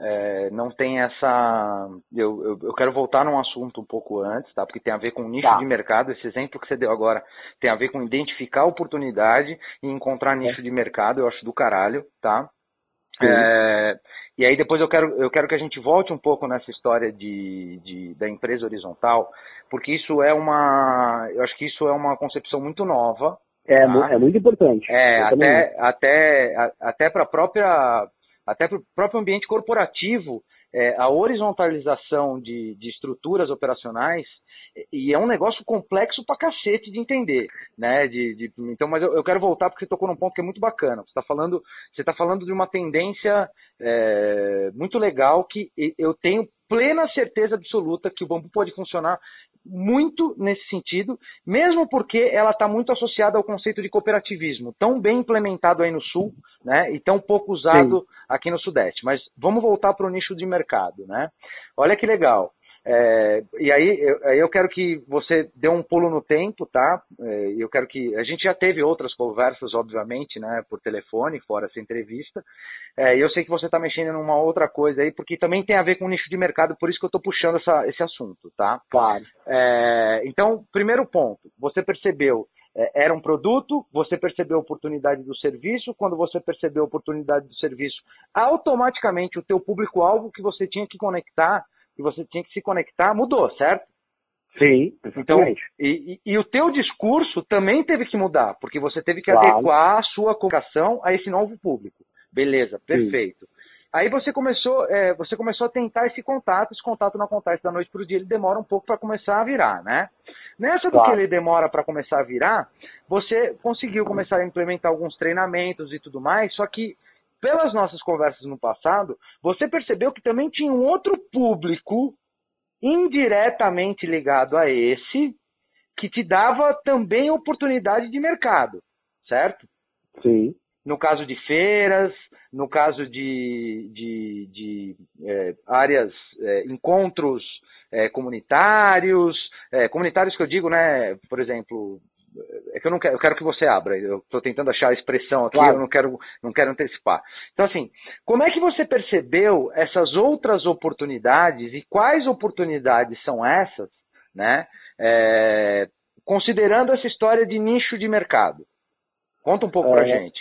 é, não tem essa. Eu, eu, eu, quero voltar num assunto um pouco antes, tá? Porque tem a ver com nicho tá. de mercado. Esse exemplo que você deu agora tem a ver com identificar oportunidade e encontrar nicho é. de mercado. Eu acho do caralho, tá? É, e aí depois eu quero, eu quero que a gente volte um pouco nessa história de, de, da empresa horizontal, porque isso é uma. Eu acho que isso é uma concepção muito nova. É, tá? é muito importante. É, até, até, até para a própria até para o próprio ambiente corporativo, é, a horizontalização de, de, estruturas operacionais, e é um negócio complexo pra cacete de entender, né? De, de então, mas eu, eu, quero voltar porque você tocou num ponto que é muito bacana. Você está falando, você tá falando de uma tendência é, muito legal que eu tenho plena certeza absoluta que o bambu pode funcionar muito nesse sentido, mesmo porque ela está muito associada ao conceito de cooperativismo, tão bem implementado aí no Sul, né, e tão pouco usado Sim. aqui no Sudeste. Mas vamos voltar para o nicho de mercado, né? Olha que legal. É, e aí eu, eu, quero que você dê um pulo no tempo, tá? É, eu quero que a gente já teve outras conversas, obviamente, né, por telefone, fora essa entrevista. É, e eu sei que você está mexendo numa outra coisa aí, porque também tem a ver com o nicho de mercado, por isso que eu estou puxando essa, esse assunto, tá? Claro. É, então, primeiro ponto, você percebeu é, era um produto, você percebeu a oportunidade do serviço, quando você percebeu a oportunidade do serviço, automaticamente o teu público-alvo que você tinha que conectar que você tinha que se conectar mudou, certo? Sim, então e, e, e, o teu discurso também teve que mudar, porque você teve que claro. adequar a sua comunicação a esse novo público. Beleza, perfeito. Sim. Aí você começou, é, você começou a tentar esse contato, esse contato não acontece da noite para o dia, ele demora um pouco para começar a virar, né? Nessa claro. do que ele demora para começar a virar, você conseguiu começar a implementar alguns treinamentos e tudo mais, só que pelas nossas conversas no passado, você percebeu que também tinha um outro público indiretamente ligado a esse que te dava também oportunidade de mercado, certo? Sim. No caso de feiras, no caso de, de, de é, áreas, é, encontros é, comunitários, é, comunitários que eu digo, né, por exemplo, é que eu não quero, eu quero que você abra. Eu estou tentando achar a expressão aqui, claro. eu não quero, não quero antecipar. Então, assim, como é que você percebeu essas outras oportunidades e quais oportunidades são essas, né? É, considerando essa história de nicho de mercado. Conta um pouco é, pra gente.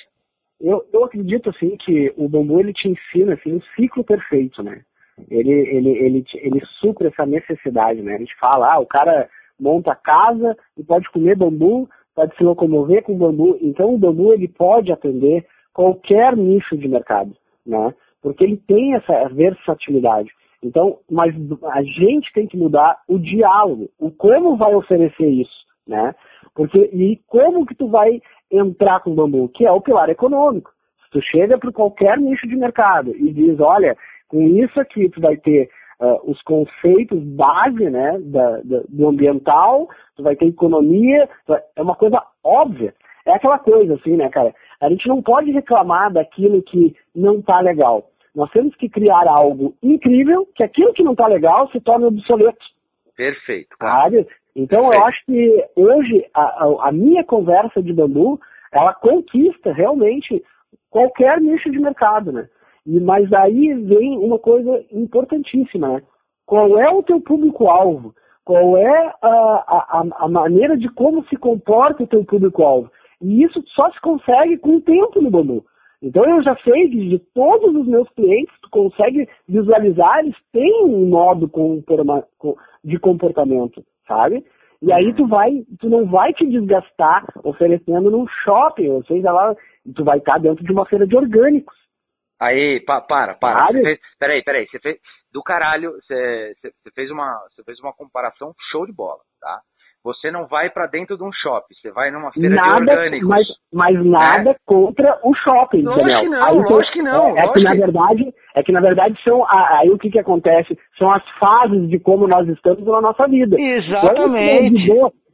Eu, eu acredito assim que o bambu ele te ensina assim um ciclo perfeito, né? Ele ele ele ele supra essa necessidade, né? A gente fala, ah, o cara monta casa e pode comer bambu, pode se locomover com bambu. Então o bambu ele pode atender qualquer nicho de mercado, né? Porque ele tem essa versatilidade. Então, mas a gente tem que mudar o diálogo, o como vai oferecer isso, né? Porque e como que tu vai entrar com o bambu, que é o pilar econômico. Se tu chega para qualquer nicho de mercado e diz, olha, com isso aqui tu vai ter uh, os conceitos base né, da, da, do ambiental, tu vai ter economia, vai, é uma coisa óbvia. É aquela coisa assim, né, cara? A gente não pode reclamar daquilo que não está legal. Nós temos que criar algo incrível, que aquilo que não está legal se torne obsoleto. Perfeito. Sabe? Então Perfeito. eu acho que hoje a, a, a minha conversa de bambu, ela conquista realmente qualquer nicho de mercado, né? E, mas aí vem uma coisa importantíssima, né? Qual é o teu público-alvo? Qual é a, a, a maneira de como se comporta o teu público-alvo? E isso só se consegue com o tempo no Bambu. Então eu já sei que de todos os meus clientes, tu consegue visualizar, eles têm um modo de comportamento, sabe? E aí tu vai, tu não vai te desgastar oferecendo num shopping, ou seja lá, tu vai estar dentro de uma feira de orgânicos. Aí, pa, para, para. Você fez, peraí, peraí. Você fez, do caralho, você, você, fez uma, você fez uma comparação show de bola, tá? Você não vai para dentro de um shopping, você vai numa feira nada, de orgânicos. Mas, mas nada né? contra o shopping, lógico Daniel. Que não, aí, lógico que não. É, é que na verdade, é que na verdade são aí o que que acontece são as fases de como nós estamos na nossa vida. Exatamente.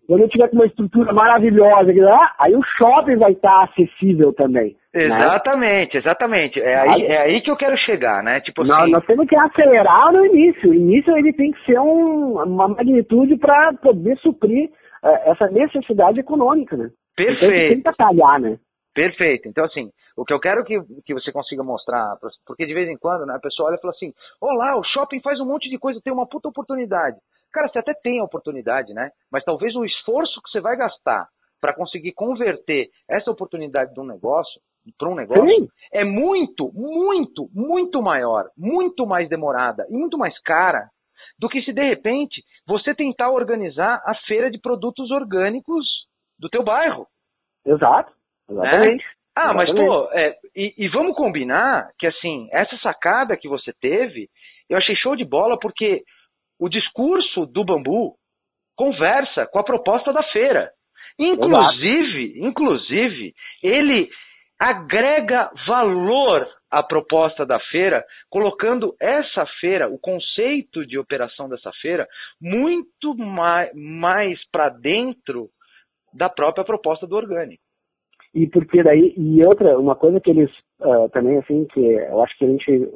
Quando eu tiver com uma estrutura maravilhosa, aí o shopping vai estar acessível também. Exatamente, né? exatamente. É aí, é aí que eu quero chegar, né? Tipo nós, assim... nós temos que acelerar no início. O início ele tem que ser um, uma magnitude para poder suprir uh, essa necessidade econômica, né? Perfeito. Então, tem que talhar, né? Perfeito. Então, assim, O que eu quero que, que você consiga mostrar, porque de vez em quando né, a pessoa olha e fala assim: Olá, o shopping faz um monte de coisa, tem uma puta oportunidade. Cara, você até tem a oportunidade, né? Mas talvez o esforço que você vai gastar para conseguir converter essa oportunidade de um negócio para um negócio Sim. é muito, muito, muito maior, muito mais demorada e muito mais cara do que se de repente você tentar organizar a feira de produtos orgânicos do teu bairro. Exato, exatamente. Né? Ah, mas pô, é, e, e, vamos combinar que assim, essa sacada que você teve, eu achei show de bola porque o discurso do bambu conversa com a proposta da feira. Inclusive, Exato. inclusive, ele agrega valor à proposta da feira, colocando essa feira, o conceito de operação dessa feira, muito mais, mais para dentro da própria proposta do orgânico. E porque daí, e outra, uma coisa que eles uh, também, assim, que eu acho que a gente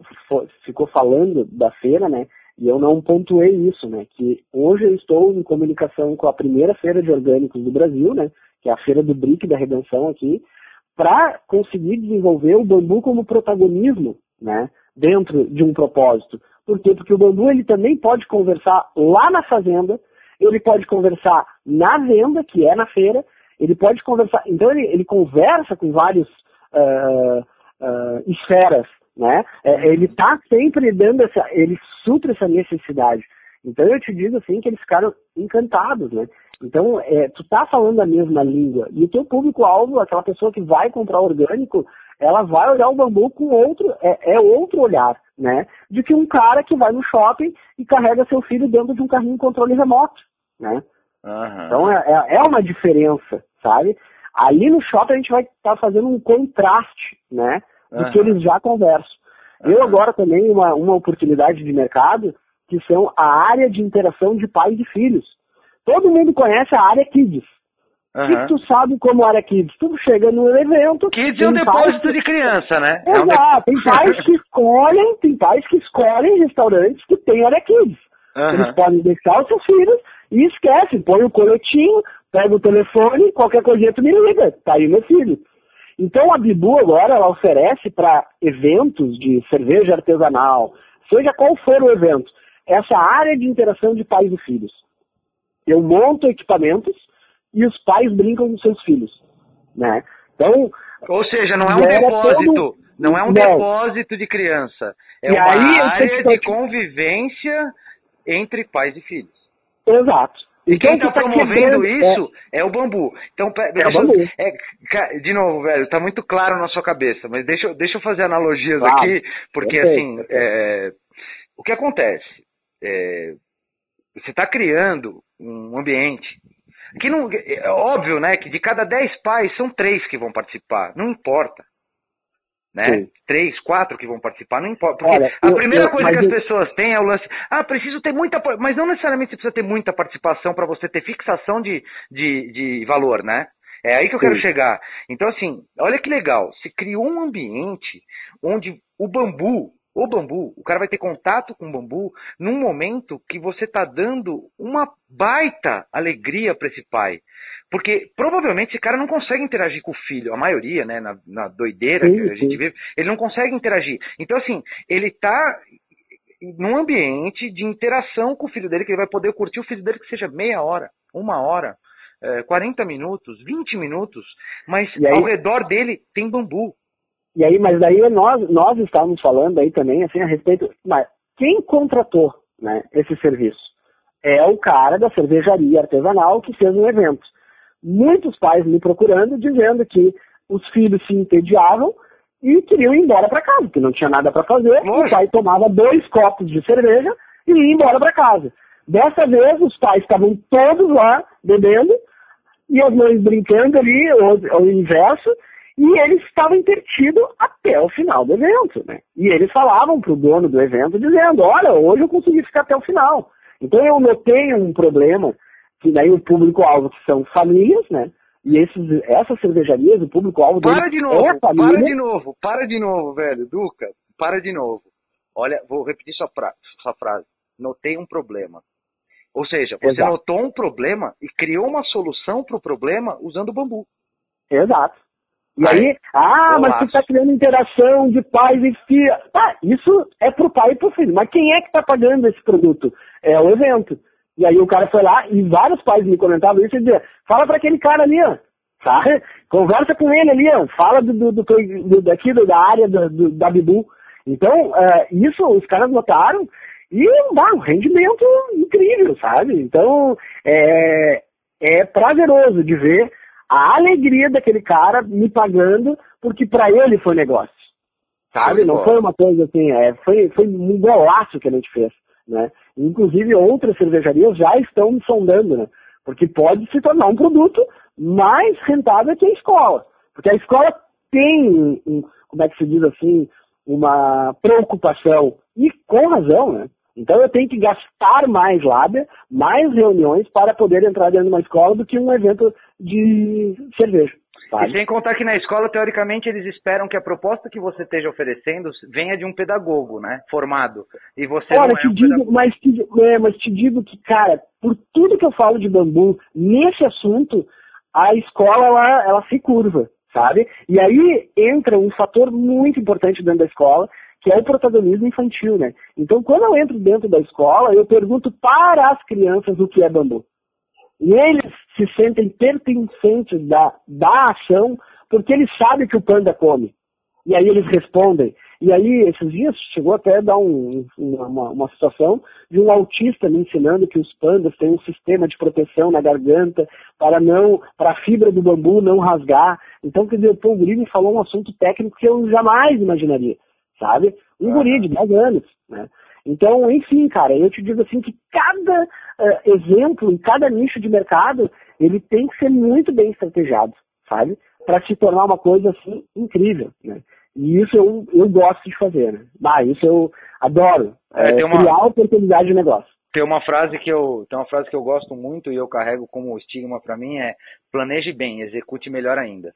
ficou falando da feira, né, e eu não pontuei isso, né? Que hoje eu estou em comunicação com a primeira feira de orgânicos do Brasil, né? Que é a feira do BRIC da Redenção aqui, para conseguir desenvolver o bambu como protagonismo, né? Dentro de um propósito. Por quê? Porque o bambu ele também pode conversar lá na fazenda, ele pode conversar na venda, que é na feira, ele pode conversar. Então ele, ele conversa com vários uh, uh, esferas né? É, ele está sempre dando essa, ele supre essa necessidade. Então eu te digo assim que eles ficaram encantados, né? Então é, tu tá falando a mesma língua e o teu público-alvo, aquela pessoa que vai comprar orgânico, ela vai olhar o bambu com outro, é, é outro olhar, né? De que um cara que vai no shopping e carrega seu filho dentro de um carrinho controle remoto, né? Uhum. Então é, é, é uma diferença, sabe? Ali no shopping a gente vai estar tá fazendo um contraste, né? do uhum. que eles já conversam. Uhum. Eu agora também uma, uma oportunidade de mercado que são a área de interação de pais e filhos. Todo mundo conhece a área Kids. Uhum. que tu sabe como área Kids? Tu chega no evento. Kids é um depósito de criança, né? Exato. É um. Tem pais que escolhem, tem pais que escolhem restaurantes que tem área Kids. Uhum. Eles podem deixar os seus filhos e esquece, põe o coletinho, pega o telefone, qualquer coisinha tu me liga. Tá aí meu filho. Então a Bibu agora ela oferece para eventos de cerveja artesanal, seja qual for o evento, essa área de interação de pais e filhos. Eu monto equipamentos e os pais brincam com seus filhos, né? Então, ou seja, não é um depósito, todo... não é um não. depósito de criança, é e uma aí, área de convivência entre pais e filhos. Exato. E quem está tá promovendo isso é. é. o bambu. Então, é o bambu. É, de novo, velho, tá muito claro na sua cabeça, mas deixa, deixa eu fazer analogias claro. aqui, porque assim, é, o que acontece? É, você está criando um ambiente que não. É óbvio, né, que de cada 10 pais são três que vão participar, não importa né? Sim. Três, quatro que vão participar, não importa. Porque Olha, a eu, primeira eu, coisa que as eu... pessoas têm é o lance. Ah, preciso ter muita. Mas não necessariamente você precisa ter muita participação para você ter fixação de, de, de valor, né? É aí que eu Sim. quero chegar. Então, assim, olha que legal. Se criou um ambiente onde o bambu, o bambu, o cara vai ter contato com o bambu num momento que você está dando uma baita alegria para esse pai. Porque provavelmente esse cara não consegue interagir com o filho, a maioria, né, na, na doideira sim, que a gente sim. vive, ele não consegue interagir. Então, assim, ele está num ambiente de interação com o filho dele, que ele vai poder curtir o filho dele que seja meia hora, uma hora, é, 40 minutos, 20 minutos, mas aí, ao redor dele tem bambu. E aí, mas daí nós, nós estávamos falando aí também, assim, a respeito, mas quem contratou né, esse serviço? É o cara da cervejaria artesanal que fez um evento muitos pais me procurando dizendo que os filhos se entediavam e queriam ir embora para casa, que não tinha nada para fazer. O pai tomava dois copos de cerveja e ia embora para casa. Dessa vez, os pais estavam todos lá bebendo e as mães brincando ali, ou, o inverso, e eles estavam intertidos até o final do evento, né? E eles falavam para o dono do evento dizendo, olha, hoje eu consegui ficar até o final. Então eu notei um problema que daí o público-alvo que são famílias, né? E esses, essas cervejarias, o público-alvo Para de novo, é família. para de novo, para de novo, velho, Duca, para de novo. Olha, vou repetir sua, pra, sua frase. Notei um problema. Ou seja, você Exato. notou um problema e criou uma solução para o problema usando o bambu. Exato. E aí, ah, mas você está criando interação de pais e filhos. Tá, isso é pro pai e pro filho. Mas quem é que está pagando esse produto? É o evento. E aí o cara foi lá e vários pais me comentavam isso e diziam, fala para aquele cara ali, ó. [LAUGHS] Sabe? Conversa com ele ali, ó. Fala do, do, do, do daqui da área do, do, da Bibu. Então, uh, isso os caras notaram e dá um rendimento incrível, sabe? Então, é, é prazeroso de ver a alegria daquele cara me pagando, porque para ele foi negócio. Sabe? Não foi uma coisa assim, é, foi, foi um golaço que a gente fez. Né? Inclusive outras cervejarias já estão me sondando, né? Porque pode se tornar um produto mais rentável que a escola. Porque a escola tem, um, como é que se diz assim, uma preocupação, e com razão, né? Então eu tenho que gastar mais lábia, mais reuniões para poder entrar dentro de uma escola do que um evento de cerveja. Sabe? E sem contar que na escola, teoricamente, eles esperam que a proposta que você esteja oferecendo venha de um pedagogo, né? Formado. E você Olha, não é te um digo, pedagogo. mas te, é, mas te digo que, cara, por tudo que eu falo de bambu, nesse assunto, a escola, ela, ela se curva, sabe? E aí entra um fator muito importante dentro da escola, que é o protagonismo infantil, né? Então, quando eu entro dentro da escola, eu pergunto para as crianças o que é bambu. E eles se sentem pertencentes da, da ação porque eles sabem que o panda come. E aí eles respondem. E aí, esses dias, chegou até a dar um, uma, uma situação de um autista me ensinando que os pandas têm um sistema de proteção na garganta para não, para a fibra do bambu não rasgar. Então, quer dizer, o Paul me falou um assunto técnico que eu jamais imaginaria sabe? Um guri de 10 anos, né? Então, enfim, cara, eu te digo assim que cada uh, exemplo em cada nicho de mercado, ele tem que ser muito bem estrategiado, sabe? Para se tornar uma coisa assim incrível, né? E isso eu, eu gosto de fazer, né? Ah, isso eu adoro. É, é, uma... Criar oportunidade de negócio. Tem uma frase que eu tem uma frase que eu gosto muito e eu carrego como estigma para mim é planeje bem, execute melhor ainda.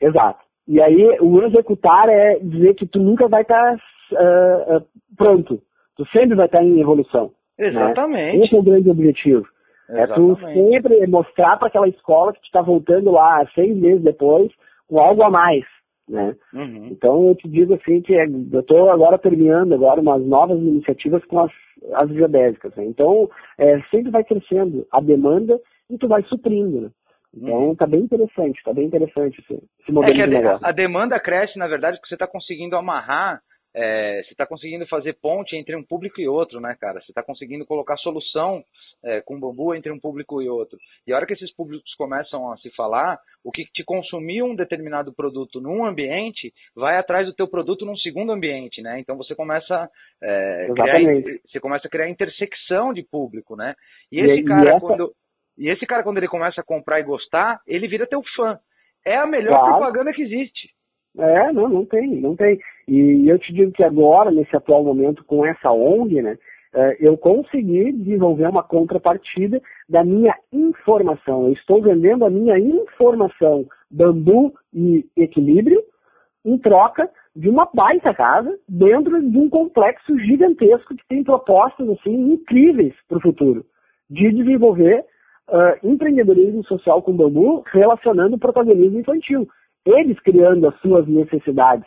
Exato. E aí o executar é dizer que tu nunca vai estar tá, uh, pronto. Tu sempre vai estar tá em evolução. Né? Exatamente. Né? Esse é o grande objetivo. Exatamente. É tu sempre mostrar para aquela escola que tu está voltando lá seis meses depois com algo a mais. Né? Uhum. Então eu te digo assim que é, eu estou agora terminando agora umas novas iniciativas com as, as geodésicas. Né? Então é, sempre vai crescendo a demanda e tu vai suprindo. Né? Então está bem interessante, está bem interessante esse, esse modelo é de negócio. A demanda cresce, na verdade, porque você está conseguindo amarrar, é, você está conseguindo fazer ponte entre um público e outro, né, cara? Você está conseguindo colocar solução é, com bambu entre um público e outro. E a hora que esses públicos começam a se falar, o que te consumiu um determinado produto num ambiente vai atrás do teu produto num segundo ambiente, né? Então você começa, é, criar, você começa a criar intersecção de público, né? E esse e, cara, e essa... quando e esse cara, quando ele começa a comprar e gostar, ele vira teu fã. É a melhor claro. propaganda que existe. É, não, não tem, não tem. E eu te digo que agora, nesse atual momento, com essa ONG, né, é, eu consegui desenvolver uma contrapartida da minha informação. Eu estou vendendo a minha informação, bambu e equilíbrio, em troca de uma baita casa dentro de um complexo gigantesco que tem propostas assim incríveis para o futuro de desenvolver uh, empreendedorismo social com bambu relacionando o protagonismo infantil. Eles criando as suas necessidades,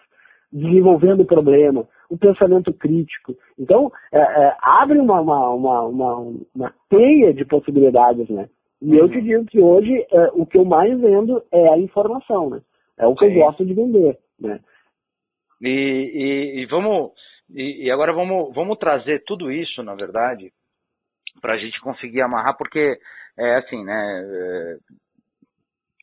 desenvolvendo o problema, o pensamento crítico. Então, é, é, abre uma, uma, uma, uma, uma teia de possibilidades, né? E eu te uhum. digo que hoje é, o que eu mais vendo é a informação, né? É o que Sim. eu gosto de vender, né? E, e, e vamos e, e, agora vamos, vamos trazer tudo isso, na verdade, para a gente conseguir amarrar, porque é assim, né? É,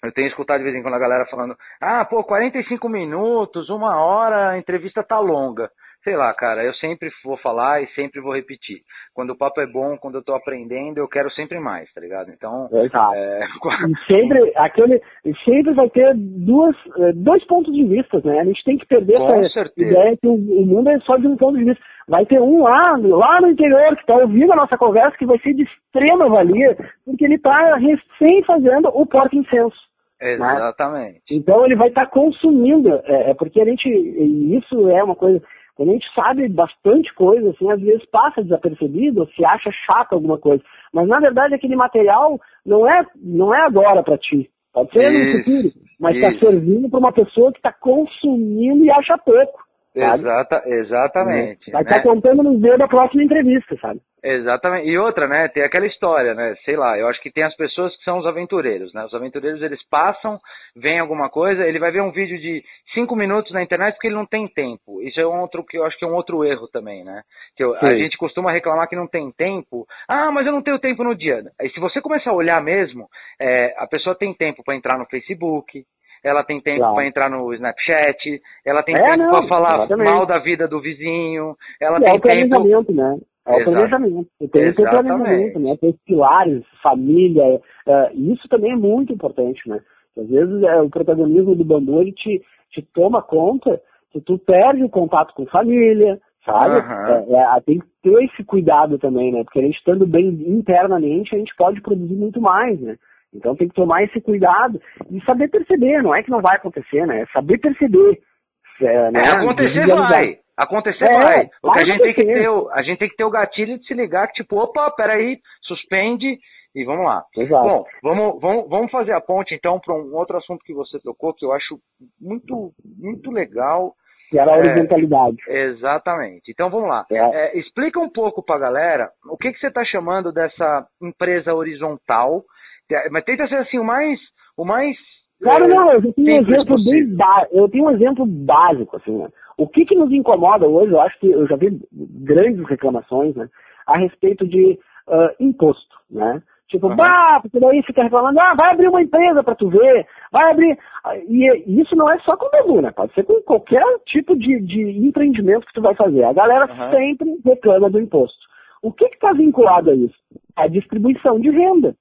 eu tenho escutado de vez em quando a galera falando, ah, pô, 45 minutos, uma hora, a entrevista tá longa sei lá, cara, eu sempre vou falar e sempre vou repetir. Quando o papo é bom, quando eu tô aprendendo, eu quero sempre mais, tá ligado? Então. Exato. É... E [LAUGHS] sempre, aquele, sempre vai ter duas, é, dois pontos de vista, né? A gente tem que perder Com essa certeza. ideia que o, o mundo é só de um ponto de vista. Vai ter um lá, lá no interior que está ouvindo a nossa conversa que vai ser de extrema valia, porque ele está recém fazendo o porta incenso. Né? Exatamente. Né? Então ele vai estar tá consumindo, é, é, porque a gente, isso é uma coisa, quando a gente sabe bastante coisa, assim, às vezes passa desapercebido, se acha chato alguma coisa. Mas na verdade aquele material não é, não é agora para ti. Pode ser no futuro. mas está servindo para uma pessoa que está consumindo e acha pouco. Exata, exatamente. Vai estar né? tá contando no dia da próxima entrevista, sabe? Exatamente. E outra, né? Tem aquela história, né? Sei lá, eu acho que tem as pessoas que são os aventureiros, né? Os aventureiros, eles passam, vem alguma coisa, ele vai ver um vídeo de cinco minutos na internet porque ele não tem tempo. Isso é um outro que eu acho que é um outro erro também, né? Que eu, a gente costuma reclamar que não tem tempo. Ah, mas eu não tenho tempo no dia. E se você começar a olhar mesmo, é, a pessoa tem tempo para entrar no Facebook, ela tem tempo claro. para entrar no Snapchat, ela tem é, tempo para falar exatamente. mal da vida do vizinho, ela e tem é o planejamento, tempo... né? É o planejamento. Tem o planejamento, né? Tem pilares, família, uh, isso também é muito importante, né? Às vezes é, o protagonismo do bambu ele te, te toma conta que tu perde o contato com família, sabe? Uhum. É, é, tem que ter esse cuidado também, né? Porque a gente estando bem internamente, a gente pode produzir muito mais, né? Então tem que tomar esse cuidado e saber perceber, não é que não vai acontecer, né? É saber perceber. É, né? é acontecer vai. Acontecer é, vai. O que a gente tem que ter, a gente tem que ter o gatilho de se ligar que tipo, opa, peraí, suspende e vamos lá. Exato. Bom, vamos, vamos, vamos fazer a ponte então para um outro assunto que você tocou que eu acho muito muito legal. Que era a é, horizontalidade. É, exatamente. Então vamos lá. É. É, explica um pouco para a galera o que, que você está chamando dessa empresa horizontal mas tenta ser assim o mais. O mais Claro, não, eu tenho um exemplo bem eu tenho um exemplo básico, assim, né? O que, que nos incomoda hoje, eu acho que eu já vi grandes reclamações, né, a respeito de uh, imposto, né? Tipo, uhum. bah, porque daí fica reclamando, ah, vai abrir uma empresa para tu ver, vai abrir. E isso não é só com o Bebu, né? Pode ser com qualquer tipo de, de empreendimento que tu vai fazer. A galera uhum. sempre reclama do imposto. O que está vinculado a isso? A distribuição de renda.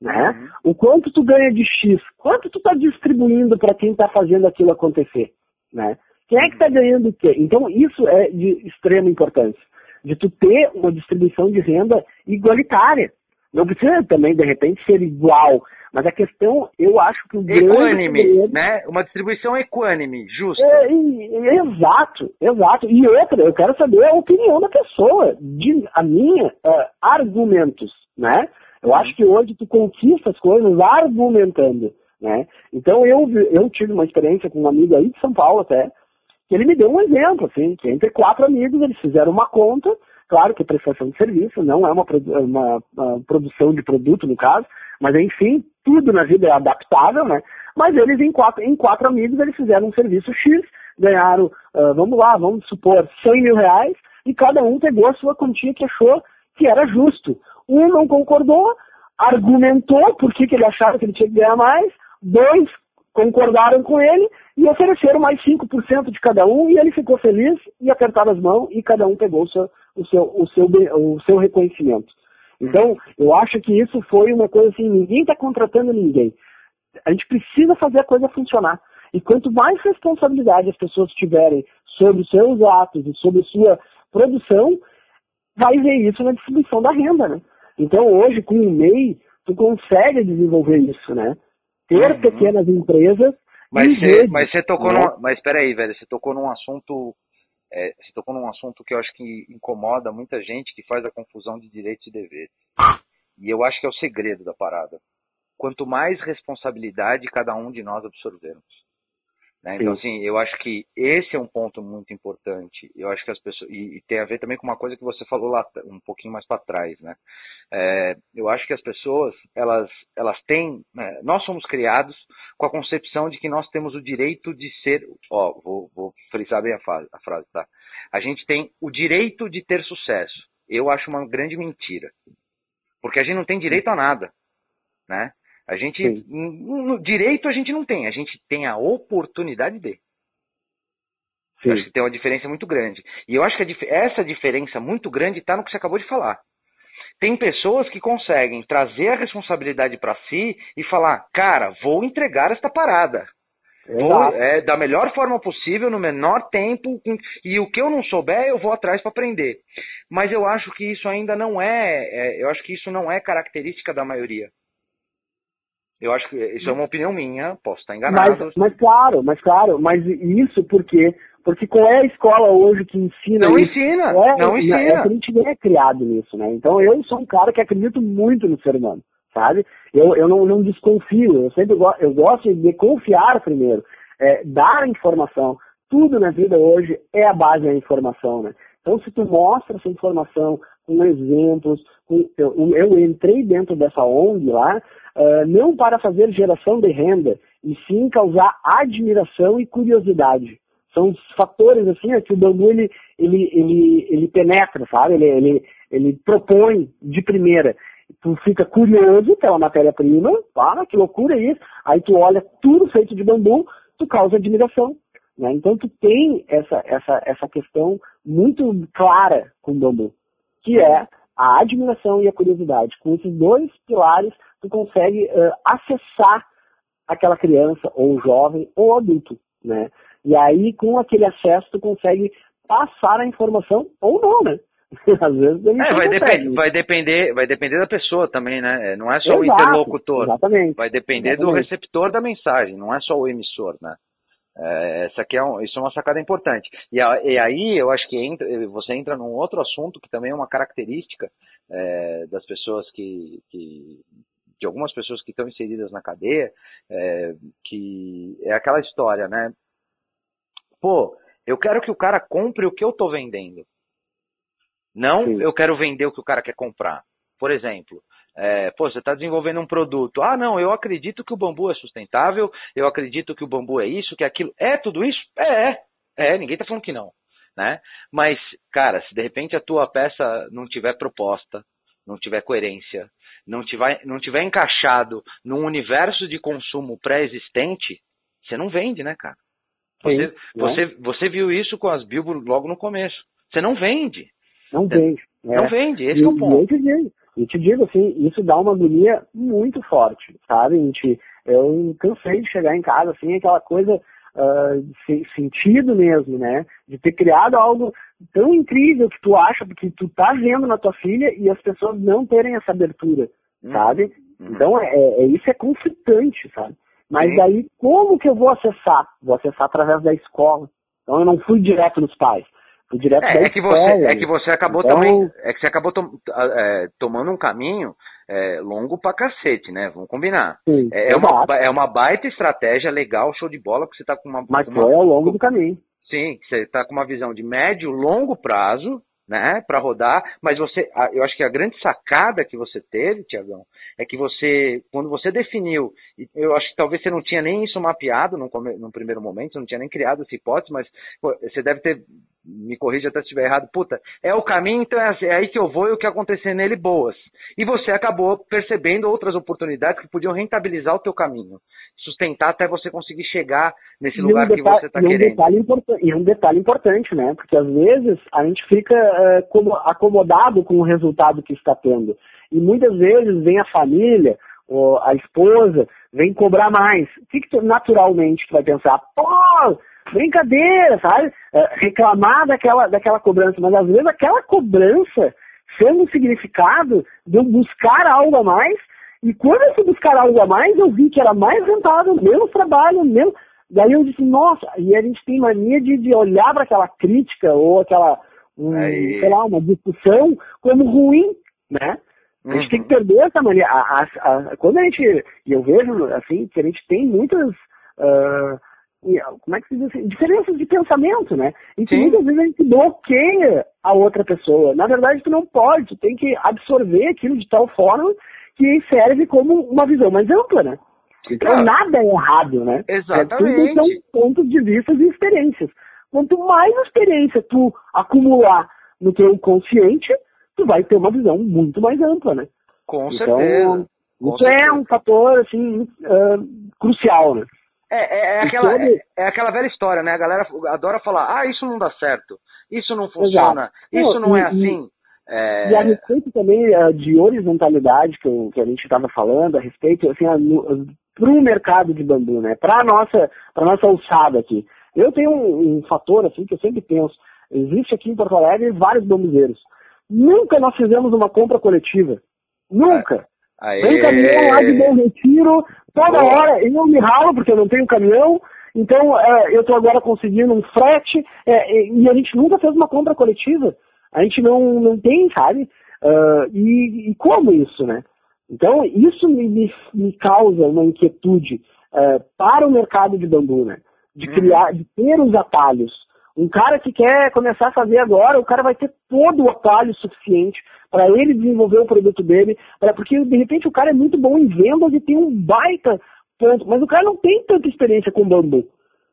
Né? Uhum. O quanto tu ganha de X, quanto tu está distribuindo para quem está fazendo aquilo acontecer. Né? Quem é que está ganhando o quê? Então isso é de extrema importância. De tu ter uma distribuição de renda igualitária. Não precisa também, de repente, ser igual. Mas a questão, eu acho que o Equânime, grande... né? Uma distribuição equânime, justa. É, exato, exato. E outra, eu quero saber a opinião da pessoa, de, a minha, uh, argumentos, né? Eu acho que hoje tu conquista as coisas argumentando, né? Então eu, eu tive uma experiência com um amigo aí de São Paulo até, que ele me deu um exemplo, assim, que entre quatro amigos eles fizeram uma conta, claro que é prestação de serviço, não é uma, uma, uma produção de produto no caso, mas enfim, tudo na vida é adaptável, né? Mas eles em quatro, em quatro amigos eles fizeram um serviço X, ganharam, uh, vamos lá, vamos supor, 100 mil reais, e cada um pegou a sua quantia que achou que era justo. Um não concordou, argumentou por que, ele achava que ele tinha que ganhar mais, dois concordaram com ele e ofereceram mais 5% de cada um e ele ficou feliz e apertaram as mãos e cada um pegou o seu, o seu, o seu, o seu reconhecimento. Então, eu acho que isso foi uma coisa assim, ninguém está contratando ninguém. A gente precisa fazer a coisa funcionar. E quanto mais responsabilidade as pessoas tiverem sobre os seus atos e sobre sua produção, vai ver isso na distribuição da renda, né? Então hoje, com o MEI, tu consegue desenvolver isso, né? Ter uhum. pequenas empresas. Mas você, mas você tocou né? num, mas peraí, velho, você tocou num assunto, é, você tocou num assunto que eu acho que incomoda muita gente que faz a confusão de direitos e deveres. E eu acho que é o segredo da parada. Quanto mais responsabilidade cada um de nós absorvermos. Né? Então, assim, eu acho que esse é um ponto muito importante. Eu acho que as pessoas. E, e tem a ver também com uma coisa que você falou lá um pouquinho mais para trás, né? É, eu acho que as pessoas, elas, elas têm. Né? nós somos criados com a concepção de que nós temos o direito de ser. Ó, vou, vou frisar bem a, frase, a frase, tá? A gente tem o direito de ter sucesso. Eu acho uma grande mentira. Porque a gente não tem direito a nada, né? A gente, no direito a gente não tem, a gente tem a oportunidade de. Sim. Acho que tem uma diferença muito grande. E eu acho que dif essa diferença muito grande está no que você acabou de falar. Tem pessoas que conseguem trazer a responsabilidade para si e falar, cara, vou entregar esta parada. Vou, é, da melhor forma possível, no menor tempo, e o que eu não souber, eu vou atrás para aprender. Mas eu acho que isso ainda não é, é, eu acho que isso não é característica da maioria. Eu acho que isso é uma opinião minha, posso estar enganado. Mas, mas claro, mas claro, mas isso porque porque qual é a escola hoje que ensina Não isso? ensina, é, não ensina. É, a gente é criado nisso, né? Então eu sou um cara que acredito muito no ser humano, sabe? Eu, eu não, não desconfio, eu sempre go eu gosto de confiar primeiro, é, dar informação. Tudo na vida hoje é a base da informação, né? Então, se tu mostra essa informação com exemplos, com, eu, eu, entrei dentro dessa ONG lá, uh, não para fazer geração de renda, e sim causar admiração e curiosidade. São fatores assim é que o bambu ele, ele, ele, ele penetra, sabe? Ele, ele, ele propõe de primeira. Tu fica curioso pela matéria-prima, ah, que loucura é isso. Aí tu olha tudo feito de bambu, tu causa admiração. Né? Então tu tem essa, essa, essa questão muito clara com o bambu, que é a admiração e a curiosidade. Com esses dois pilares, tu consegue uh, acessar aquela criança, ou jovem, ou adulto, né? E aí, com aquele acesso, tu consegue passar a informação ou não, né? [LAUGHS] Às vezes é, vai, depend, vai, depender, vai depender da pessoa também, né? Não é só Exato, o interlocutor. Exatamente. Vai depender exatamente. do receptor da mensagem, não é só o emissor, né? É, essa aqui é um, isso é uma sacada importante. E, a, e, aí eu acho que entra, você entra num outro assunto que também é uma característica é, das pessoas que, que, de algumas pessoas que estão inseridas na cadeia, é, que é aquela história, né? Pô, eu quero que o cara compre o que eu estou vendendo. Não Sim. eu quero vender o que o cara quer comprar. Por exemplo, é, pô, você está desenvolvendo um produto. Ah, não, eu acredito que o bambu é sustentável, eu acredito que o bambu é isso, que é aquilo. É tudo isso? É, é. É, ninguém está falando que não. Né? Mas, cara, se de repente a tua peça não tiver proposta, não tiver coerência, não tiver, não tiver encaixado num universo de consumo pré-existente, você não vende, né, cara? Você, Sim, você, você viu isso com as Bilbo logo no começo. Você não vende. Não vende. Não é. vende, esse e, é o ponto. E eu, te digo, te digo assim, isso dá uma agonia muito forte, sabe? A gente, eu cansei de chegar em casa, assim, aquela coisa uh, sentido mesmo, né? De ter criado algo tão incrível que tu acha, que tu tá vendo na tua filha e as pessoas não terem essa abertura, uhum. sabe? Uhum. Então, é, é, isso é conflitante, sabe? Mas daí, como que eu vou acessar? Vou acessar através da escola. Então, eu não fui direto nos pais. Direto é, da é que. Você, é que você acabou então... também... É que você acabou to, é, tomando um caminho é, longo pra cacete, né? Vamos combinar. Sim, é, é uma, é uma baita estratégia legal, show de bola, que você tá com uma... Mas com foi ao longo do caminho. Sim, você está com uma visão de médio, longo prazo, né, para rodar, mas você, eu acho que a grande sacada que você teve, Tiagão, é que você, quando você definiu, eu acho que talvez você não tinha nem isso mapeado no, no primeiro momento, não tinha nem criado essa hipótese, mas pô, você deve ter me corrija até se estiver errado, puta, é o caminho, então é, assim, é, aí que eu vou e o que acontecer nele, boas. E você acabou percebendo outras oportunidades que podiam rentabilizar o teu caminho, sustentar até você conseguir chegar nesse e lugar um que você está um querendo. e um detalhe importante, né? Porque às vezes a gente fica uh, como acomodado com o resultado que está tendo. E muitas vezes vem a família, ou a esposa, vem cobrar mais. O que, que tu, naturalmente tu vai pensar? Pô, brincadeira, sabe? É, reclamar daquela, daquela cobrança, mas às vezes aquela cobrança sendo um significado de eu buscar algo a mais, e quando eu fui buscar algo a mais, eu vi que era mais rentável, menos trabalho, menos. Daí eu disse, nossa, e a gente tem mania de, de olhar para aquela crítica ou aquela, um, sei lá, uma discussão como ruim, né? A gente uhum. tem que perder essa mania. A, a, a, quando a gente, e eu vejo assim, que a gente tem muitas uh, como é que se diz assim? diferenças de pensamento, né? E que Sim. muitas vezes a gente bloqueia a outra pessoa. Na verdade, tu não pode, tu tem que absorver aquilo de tal forma que serve como uma visão mais ampla, né? Então claro. nada é errado, né? Exatamente. É, tudo são pontos de vista e experiências. Quanto mais experiência tu acumular no teu consciente, tu vai ter uma visão muito mais ampla, né? Com então, certeza. Com isso é certeza. é um fator, assim, uh, crucial, né? É, é, é aquela, é, é, aquela velha história, né? A galera adora falar, ah, isso não dá certo, isso não funciona, Exato. isso não, é assim. É... E a respeito também uh, de horizontalidade que, eu, que a gente estava falando, a respeito, assim, para o mercado de bambu, né? Para a nossa, nossa alçada aqui. Eu tenho um, um, fator, assim, que eu sempre penso. Existe aqui em Porto Alegre vários bambuzeiros. Nunca nós fizemos uma compra coletiva. Nunca. Aê. Vem caminhão lá de Bom Retiro, toda Boa. hora eu me ralo porque eu não tenho caminhão, então é, eu estou agora conseguindo um frete, é, e a gente nunca fez uma compra coletiva. A gente não, não tem, sabe? Uh, e, e, como isso, né? Então, isso me, me, me causa uma inquietude uh, para o mercado de bambu, né? De uhum. criar, de ter os atalhos. Um cara que quer começar a fazer agora, o cara vai ter todo o atalho suficiente para ele desenvolver o produto dele, pra, porque de repente o cara é muito bom em vendas e tem um baita ponto, mas o cara não tem tanta experiência com bambu.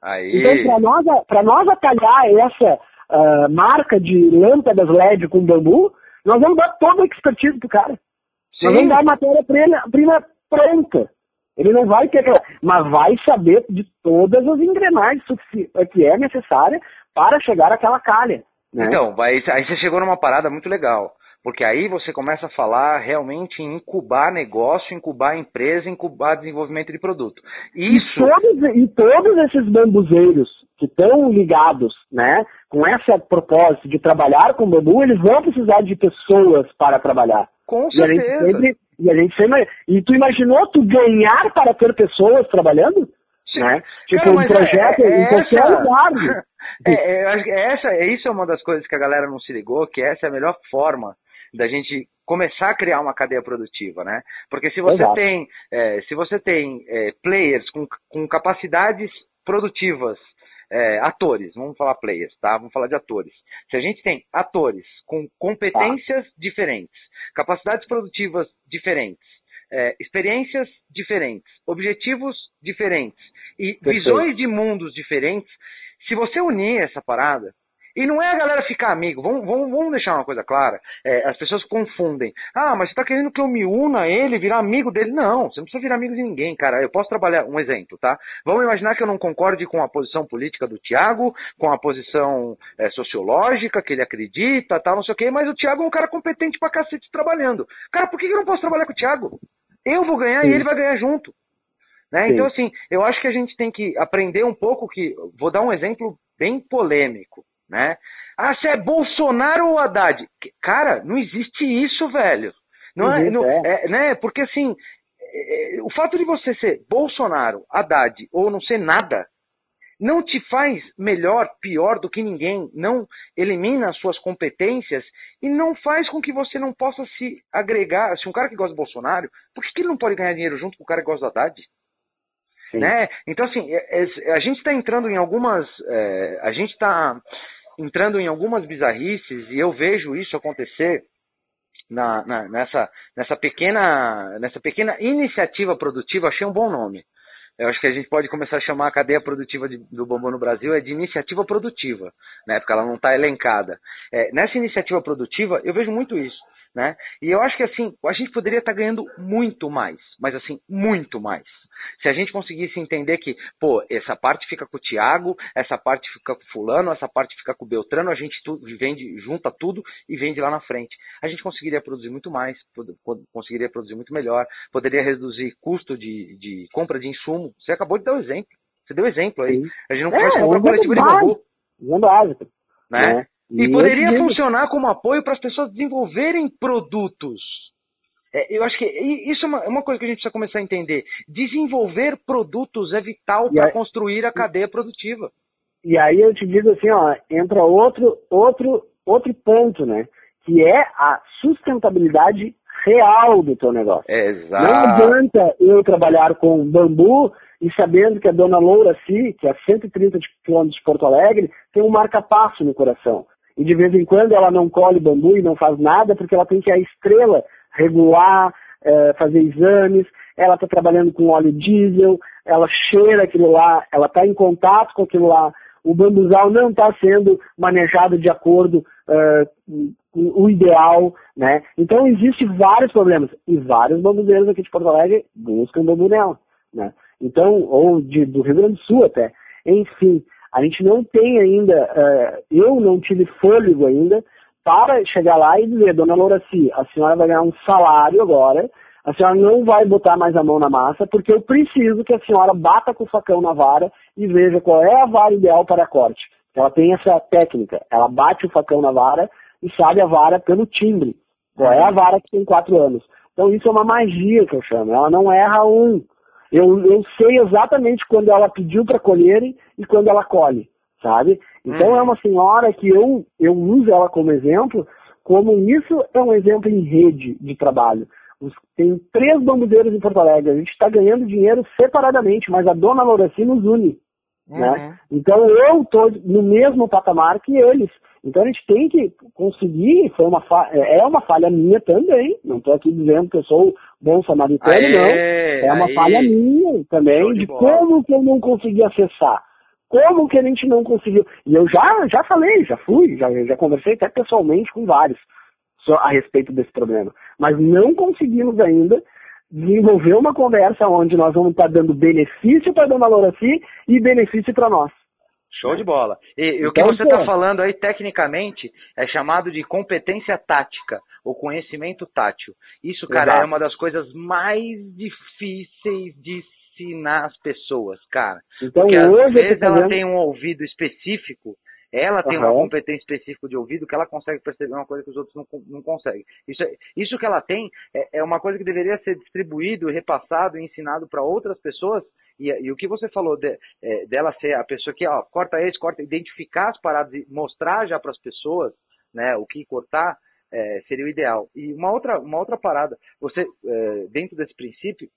Aí. Então, para nós, nós atalhar essa uh, marca de lâmpadas LED com bambu, nós vamos dar toda a expertise pro cara. Sim. Nós vamos dar a matéria-prima pronta. Ele não vai ter aquela, mas vai saber de todas as engrenagens que é necessária para chegar àquela calha. Né? Então, vai, aí você chegou numa parada muito legal. Porque aí você começa a falar realmente em incubar negócio, incubar empresa, incubar desenvolvimento de produto. Isso. E todos, e todos esses bambuzeiros que estão ligados, né, com esse propósito de trabalhar com bambu, eles vão precisar de pessoas para trabalhar. Com certeza. E a gente sempre, e, a gente sempre, e tu imaginou tu ganhar para ter pessoas trabalhando? Né? Tipo, Cara, um projeto é, [LAUGHS] é em qualquer essa... lugar. É, é, essa, isso é uma das coisas que a galera não se ligou, que essa é a melhor forma da gente começar a criar uma cadeia produtiva, né? Porque se você Exato. tem, é, se você tem é, players com, com capacidades produtivas, é, atores, vamos falar players, tá? Vamos falar de atores. Se a gente tem atores com competências diferentes, capacidades produtivas diferentes, é, experiências diferentes, objetivos diferentes e Perfeito. visões de mundos diferentes, se você unir essa parada, e não é a galera ficar amigo. Vamos, vamos, vamos deixar uma coisa clara. É, as pessoas confundem. Ah, mas você está querendo que eu me una a ele, virar amigo dele? Não, você não precisa virar amigo de ninguém, cara. Eu posso trabalhar. Um exemplo, tá? Vamos imaginar que eu não concorde com a posição política do Tiago, com a posição é, sociológica que ele acredita, tal, não sei o quê, mas o Tiago é um cara competente pra cacete trabalhando. Cara, por que eu não posso trabalhar com o Tiago? Eu vou ganhar Sim. e ele vai ganhar junto. Né? Então, assim, eu acho que a gente tem que aprender um pouco que. Vou dar um exemplo bem polêmico né? Ah, se é Bolsonaro ou Haddad? Cara, não existe isso, velho. Não é, não, é, né? Porque assim, é, é, o fato de você ser Bolsonaro, Haddad ou não ser nada, não te faz melhor, pior do que ninguém, não elimina as suas competências e não faz com que você não possa se agregar. Se um cara que gosta de Bolsonaro, por que, que ele não pode ganhar dinheiro junto com o cara que gosta do Haddad? Né? Então, assim, é, a gente está entrando em algumas. É, a gente está entrando em algumas bizarrices e eu vejo isso acontecer na, na, nessa, nessa, pequena, nessa pequena iniciativa produtiva, achei um bom nome. Eu acho que a gente pode começar a chamar a cadeia produtiva de, do bambu no Brasil é de iniciativa produtiva, né? Porque ela não está elencada. É, nessa iniciativa produtiva, eu vejo muito isso. Né? E eu acho que assim, a gente poderia estar tá ganhando muito mais, mas assim, muito mais. Se a gente conseguisse entender que, pô, essa parte fica com o Tiago, essa parte fica com o fulano, essa parte fica com o Beltrano, a gente vende, junta tudo e vende lá na frente. A gente conseguiria produzir muito mais, conseguiria produzir muito melhor, poderia reduzir custo de, de compra de insumo. Você acabou de dar o um exemplo. Você deu exemplo aí. A gente não faz é, compra coletiva de bambu. É básico. Né? É. E, e poderia funcionar como apoio para as pessoas desenvolverem produtos eu acho que isso é uma, é uma, coisa que a gente precisa começar a entender. Desenvolver produtos é vital para construir a cadeia produtiva. E aí eu te digo assim, ó, entra outro, outro, outro ponto, né? Que é a sustentabilidade real do teu negócio. É, exato. Não adianta eu trabalhar com bambu e sabendo que a dona Loura Si, que é a 130 quilômetros de Porto Alegre, tem um marca-passo no coração. E de vez em quando ela não colhe bambu e não faz nada porque ela tem que ir a estrela regular, é, fazer exames, ela está trabalhando com óleo diesel, ela cheira aquilo lá, ela está em contato com aquilo lá, o bambuzal não está sendo manejado de acordo uh, com o ideal, né? Então existem vários problemas e vários bambuzeiros aqui de Porto Alegre buscam bambu nela, né? Então, ou de, do Rio Grande do Sul até. Enfim, a gente não tem ainda, uh, eu não tive fôlego ainda para chegar lá e dizer, dona Louraci, a senhora vai ganhar um salário agora, a senhora não vai botar mais a mão na massa, porque eu preciso que a senhora bata com o facão na vara e veja qual é a vara ideal para corte. Ela tem essa técnica, ela bate o facão na vara e sabe a vara pelo timbre. Qual é a vara que tem quatro anos. Então isso é uma magia que eu chamo, ela não erra um. Eu, eu sei exatamente quando ela pediu para colherem e quando ela colhe sabe? Então uhum. é uma senhora que eu, eu uso ela como exemplo, como isso é um exemplo em rede de trabalho. Os, tem três bambuzeiros em Porto Alegre. A gente está ganhando dinheiro separadamente, mas a dona Loraci nos une. Né? Uhum. Né? Então eu estou no mesmo patamar que eles. Então a gente tem que conseguir, foi uma é, é uma falha minha também, não estou aqui dizendo que eu sou bom samaritano, aê, não. É uma aê. falha minha também de, de como que eu não consegui acessar. Como que a gente não conseguiu? E eu já, já falei, já fui, já, já conversei até pessoalmente com vários a respeito desse problema. Mas não conseguimos ainda desenvolver uma conversa onde nós vamos estar dando benefício para a dona Loraci e benefício para nós. Show de bola. E, o que então, você está falando aí, tecnicamente, é chamado de competência tática, ou conhecimento tátil. Isso, cara, Exato. é uma das coisas mais difíceis de ensinar as pessoas, cara. Então, Porque às vezes ela tem um ouvido específico ela tem uhum. uma competência específica de ouvido que ela consegue perceber uma coisa que os outros não, não conseguem. Isso, é, isso que ela tem é, é uma coisa que deveria ser distribuído, repassado e ensinado para outras pessoas. E, e, o que você falou de, é, dela ser a pessoa que ó, corta esse, corta, identificar as paradas e mostrar já para as pessoas né, o que cortar, é, seria o ideal. E uma outra, uma outra parada, você, é, dentro desse princípio,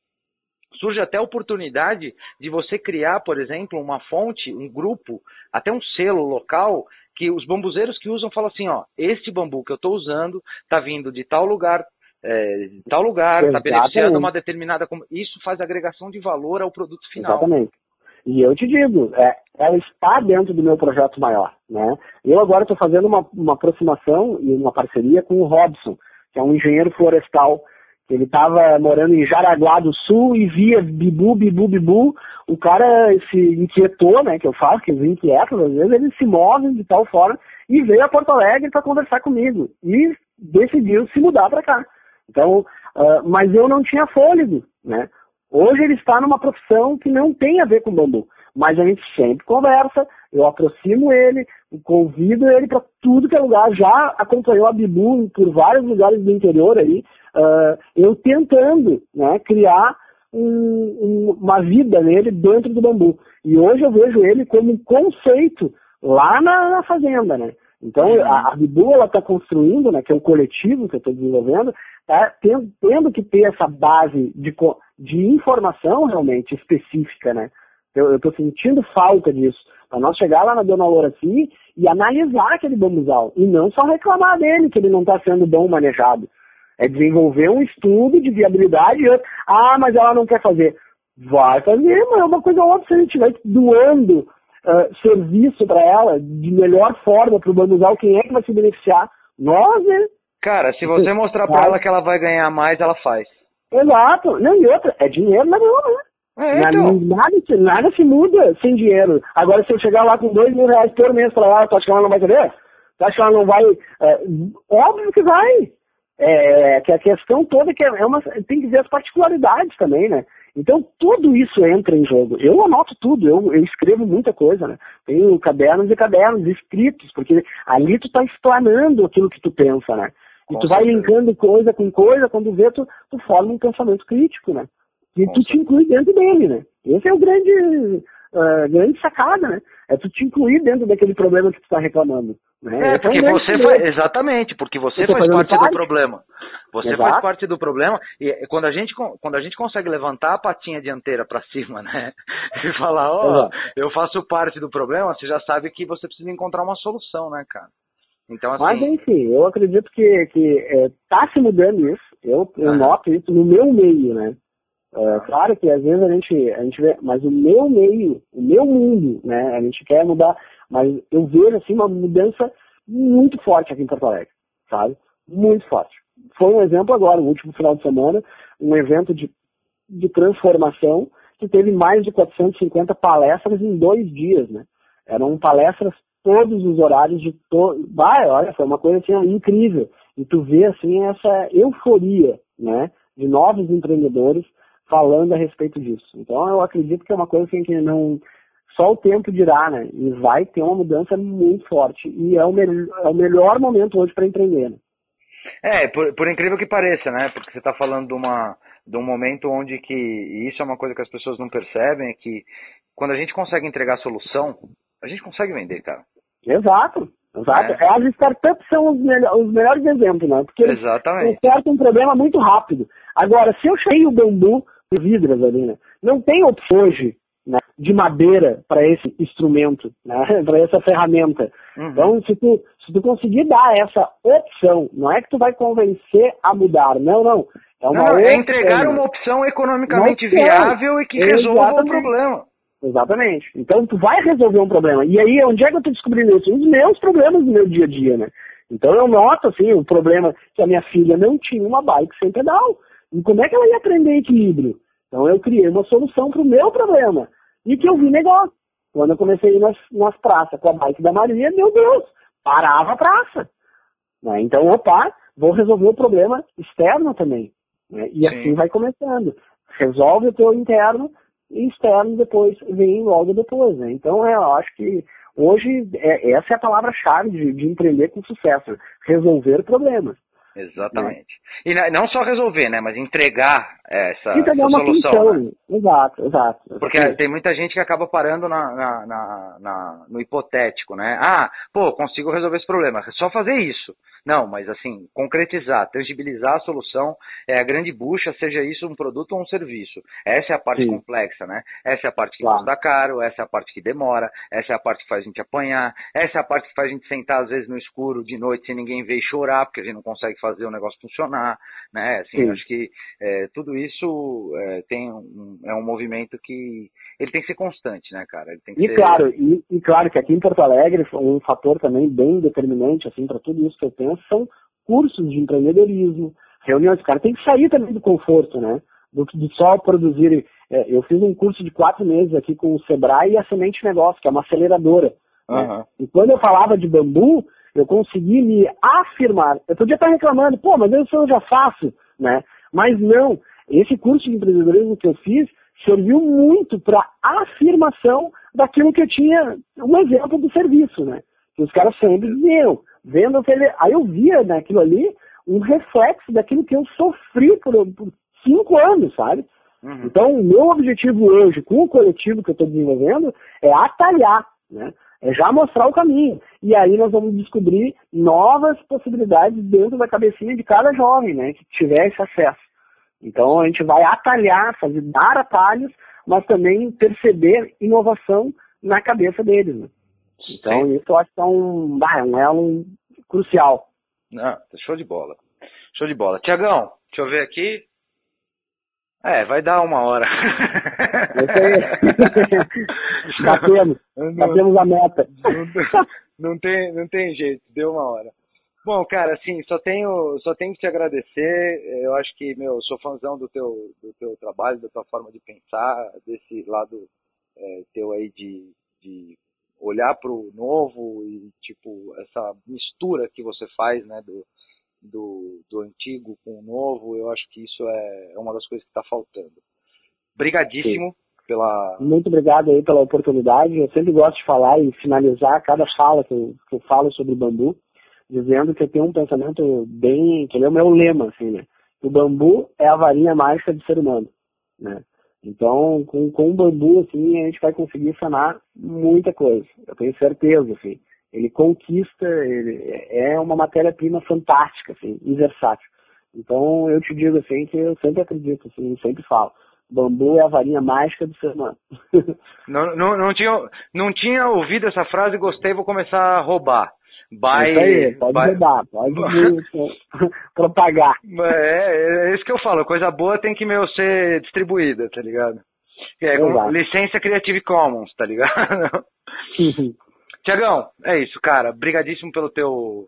surge até a oportunidade de você criar, por exemplo, uma fonte, um grupo, até um selo local, que os bambuzeiros que usam falam assim, ó, este bambu que eu estou usando está vindo de tal lugar, é, de tal lugar, está beneficiando uma determinada... Isso faz agregação de valor ao produto final. Exatamente. E eu te digo, é, ela está dentro do meu projeto maior. Né? Eu agora estou fazendo uma, uma aproximação e uma parceria com o Robson, que é um engenheiro florestal, ele estava morando em Jaraguá do Sul e via bibu, bibu, bibu. O cara se inquietou, né, que eu faço, que eles inquietam, às vezes eles se movem de tal forma e veio a Porto Alegre para conversar comigo e decidiu se mudar para cá. Então, uh, mas eu não tinha fôlego, né? Hoje ele está numa profissão que não tem a ver com bambu, mas a gente sempre conversa, eu aproximo ele, convido ele para tudo que é lugar, já acompanhou a Bibu por vários lugares do interior aí, uh, eu tentando né, criar um, um, uma vida nele dentro do bambu. E hoje eu vejo ele como um conceito lá na, na fazenda, né? Então uhum. a, a Bibu ela está construindo, né, que é um coletivo que eu estou desenvolvendo, tá tendo, tendo, que ter essa base de, de informação realmente específica, né? Eu estou sentindo falta disso. Para nós chegar lá na Dona Loura assim e analisar aquele bambuzal. E não só reclamar dele, que ele não está sendo bem manejado. É desenvolver um estudo de viabilidade. Ah, mas ela não quer fazer. Vai fazer, mas é uma coisa óbvia se a gente estiver doando uh, serviço para ela de melhor forma para o bambuzal, quem é que vai se beneficiar? Nós, né? Cara, se você mostrar para ela que ela vai ganhar mais, ela faz. Exato. Não, e outra, é dinheiro na mão, né? É, então. nada, nada se muda sem dinheiro. Agora, se eu chegar lá com dois mil reais por mês para lá, tu acha que ela não vai querer? Tu acha que ela não vai. É, óbvio que vai. É, que a questão toda é que é uma, tem que ver as particularidades também, né? Então tudo isso entra em jogo. Eu anoto tudo, eu, eu escrevo muita coisa, né? Tenho cadernos e cadernos escritos, porque ali tu tá explanando aquilo que tu pensa, né? E com tu vai linkando coisa com coisa, quando vê, tu, tu forma um pensamento crítico, né? E tu te inclui dentro dele, né? Esse é o grande, uh, grande sacada, né? É tu te incluir dentro daquele problema que tu está reclamando. Né? É, porque você faz, exatamente, porque você faz parte, parte, do problema. Você Exato. faz parte do problema e quando a gente quando a gente consegue levantar a patinha dianteira para cima, [LAUGHS] né, e falar, ó, oh, eu faço parte do problema, você já sabe que você precisa encontrar uma solução, né, cara? Então, assim... Mas enfim, eu acredito que que é, tá se mudando isso. Eu, eu noto isso no meu meio, né? É, claro que às vezes a gente, a gente vê, mas o meu meio, o meu mundo, né? A gente quer mudar, mas eu vejo assim uma mudança muito forte aqui em Porto Alegre, sabe? Muito forte. Foi um exemplo agora, no último final de semana, um evento de, de transformação que teve mais de 450 palestras em dois dias, né? Eram palestras todos os horários de todo. Vai, olha, foi uma coisa assim incrível. E tu vê assim essa euforia, né? De novos empreendedores falando a respeito disso. Então eu acredito que é uma coisa assim, que não só o tempo dirá, né? E vai ter uma mudança muito forte. E é o, me é o melhor momento hoje para empreender. Né? É, por, por, incrível que pareça, né? Porque você está falando de, uma, de um momento onde que, e isso é uma coisa que as pessoas não percebem, é que quando a gente consegue entregar a solução, a gente consegue vender, cara. Exato. Exato. É. As startups são os, os melhores exemplos, né? Porque Exatamente. eles consertam um problema muito rápido. Agora, se eu cheguei o bambu de vidras ali, né? Não tem opção hoje né, de madeira para esse instrumento, né, [LAUGHS] para essa ferramenta. Uhum. Então, se tu, se tu conseguir dar essa opção, não é que tu vai convencer a mudar, não, não. É, uma não, é entregar uma opção economicamente opção. viável e que resolva o problema. Exatamente. Então, tu vai resolver um problema. E aí, onde é que eu estou descobrindo isso? Os meus problemas do meu dia a dia, né? Então, eu noto, assim, o problema que a minha filha não tinha uma bike sem pedal. E como é que ela ia aprender equilíbrio? Então, eu criei uma solução para o meu problema. E que eu vi negócio. Quando eu comecei a ir nas, nas praças com a bike da Maria, meu Deus, parava a praça. Né? Então, opa, vou resolver o problema externo também. Né? E Sim. assim vai começando. Resolve o teu interno e externo depois vem logo depois. Né? Então, é, eu acho que hoje é, essa é a palavra-chave de, de empreender com sucesso, resolver problemas. Exatamente. E não só resolver, né? Mas entregar essa, entregar essa solução. Função. Né? Exato, exato. Porque tem muita gente que acaba parando na, na, na, na, no hipotético, né? Ah, pô, consigo resolver esse problema. É só fazer isso. Não, mas assim, concretizar, tangibilizar a solução é a grande bucha, seja isso um produto ou um serviço. Essa é a parte Sim. complexa, né? Essa é a parte que claro. custa caro, essa é a parte que demora, essa é a parte que faz a gente apanhar, essa é a parte que faz a gente sentar às vezes no escuro de noite sem ninguém ver e chorar, porque a gente não consegue fazer o negócio funcionar, né? Assim, acho que é, tudo isso é, tem um, é um movimento que ele tem que ser constante, né, cara? e ser... claro, e, e, claro que aqui em Porto Alegre um fator também bem determinante assim para tudo isso que eu penso são cursos de empreendedorismo, reuniões. Cara tem que sair também do conforto, né? Do, de só produzir. É, eu fiz um curso de quatro meses aqui com o Sebrae e a Semente Negócio, que é uma aceleradora. Uhum. Né? E quando eu falava de bambu, eu consegui me afirmar. Eu podia estar reclamando, pô, mas isso eu já faço, né? Mas não, esse curso de empreendedorismo que eu fiz serviu muito para afirmação daquilo que eu tinha, um exemplo do serviço, né? Que os caras sempre diziam, vendo aquele. Aí eu via naquilo ali um reflexo daquilo que eu sofri por, por cinco anos, sabe? Uhum. Então, o meu objetivo hoje, com o coletivo que eu estou desenvolvendo, é atalhar, né? É já mostrar o caminho. E aí nós vamos descobrir novas possibilidades dentro da cabecinha de cada jovem, né? Que tiver esse acesso. Então a gente vai atalhar, fazer dar atalhos, mas também perceber inovação na cabeça deles. Né? Então Sim. isso eu acho que é um, ah, um elo crucial. Não, show de bola. Show de bola. Tiagão, deixa eu ver aqui. É, vai dar uma hora. Isso aí. [LAUGHS] batemos. Batemos a meta. Não, não, tem, não tem jeito, deu uma hora. Bom, cara, assim, só tenho, só tenho que te agradecer. Eu acho que, meu, sou fãzão do teu, do teu trabalho, da tua forma de pensar, desse lado é, teu aí de, de olhar para o novo e, tipo, essa mistura que você faz, né, do, do, do antigo com o novo, eu acho que isso é, é uma das coisas que está faltando. Obrigadíssimo pela... Muito obrigado aí pela oportunidade. Eu sempre gosto de falar e finalizar cada fala que eu, que eu falo sobre bambu dizendo que eu tenho um pensamento bem, que ele é o meu lema, assim, né? O bambu é a varinha mágica do ser humano, né? Então, com, com o bambu, assim, a gente vai conseguir sanar muita coisa. Eu tenho certeza, assim. Ele conquista, ele é uma matéria-prima fantástica, assim, e versátil. Então, eu te digo, assim, que eu sempre acredito, assim, sempre falo. Bambu é a varinha mágica do ser humano. [LAUGHS] não, não, não, tinha, não tinha ouvido essa frase gostei, vou começar a roubar. By, isso aí, pode by... roubar, pode [LAUGHS] propagar. É, é isso que eu falo, coisa boa tem que meu ser distribuída, tá ligado? É, com licença Creative Commons, tá ligado? [LAUGHS] Tiagão, é isso, cara. Brigadíssimo pelo teu.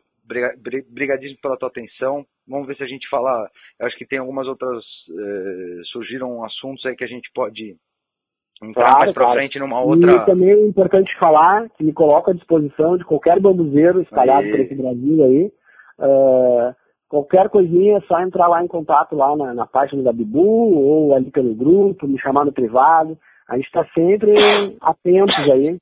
Brigadíssimo pela tua atenção. Vamos ver se a gente fala. Eu acho que tem algumas outras. Eh, surgiram assuntos aí que a gente pode entrar claro, mais pra claro. frente numa outra. E também é importante falar que me coloco à disposição de qualquer bambuzeiro espalhado aí. por esse Brasil aí. Uh, qualquer coisinha é só entrar lá em contato lá na, na página da Bibu ou ali pelo grupo, me chamar no privado. A gente está sempre atentos aí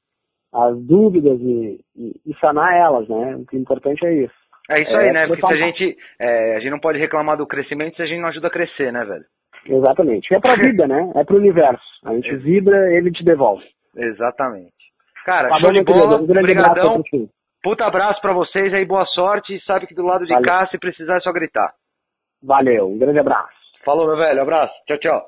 às dúvidas e, e, e, sanar elas, né? O que é importante é isso. É isso aí, é, né? Porque se a gente, é, a gente não pode reclamar do crescimento se a gente não ajuda a crescer, né, velho? Exatamente. É pra vida, né? É pro universo. A gente vibra, ele te devolve. Exatamente. Cara, tá show de bola. Um grande Obrigadão. Puta abraço pra vocês aí, boa sorte. E sabe que do lado de Valeu. cá, se precisar, é só gritar. Valeu, um grande abraço. Falou, meu velho. Abraço. Tchau, tchau.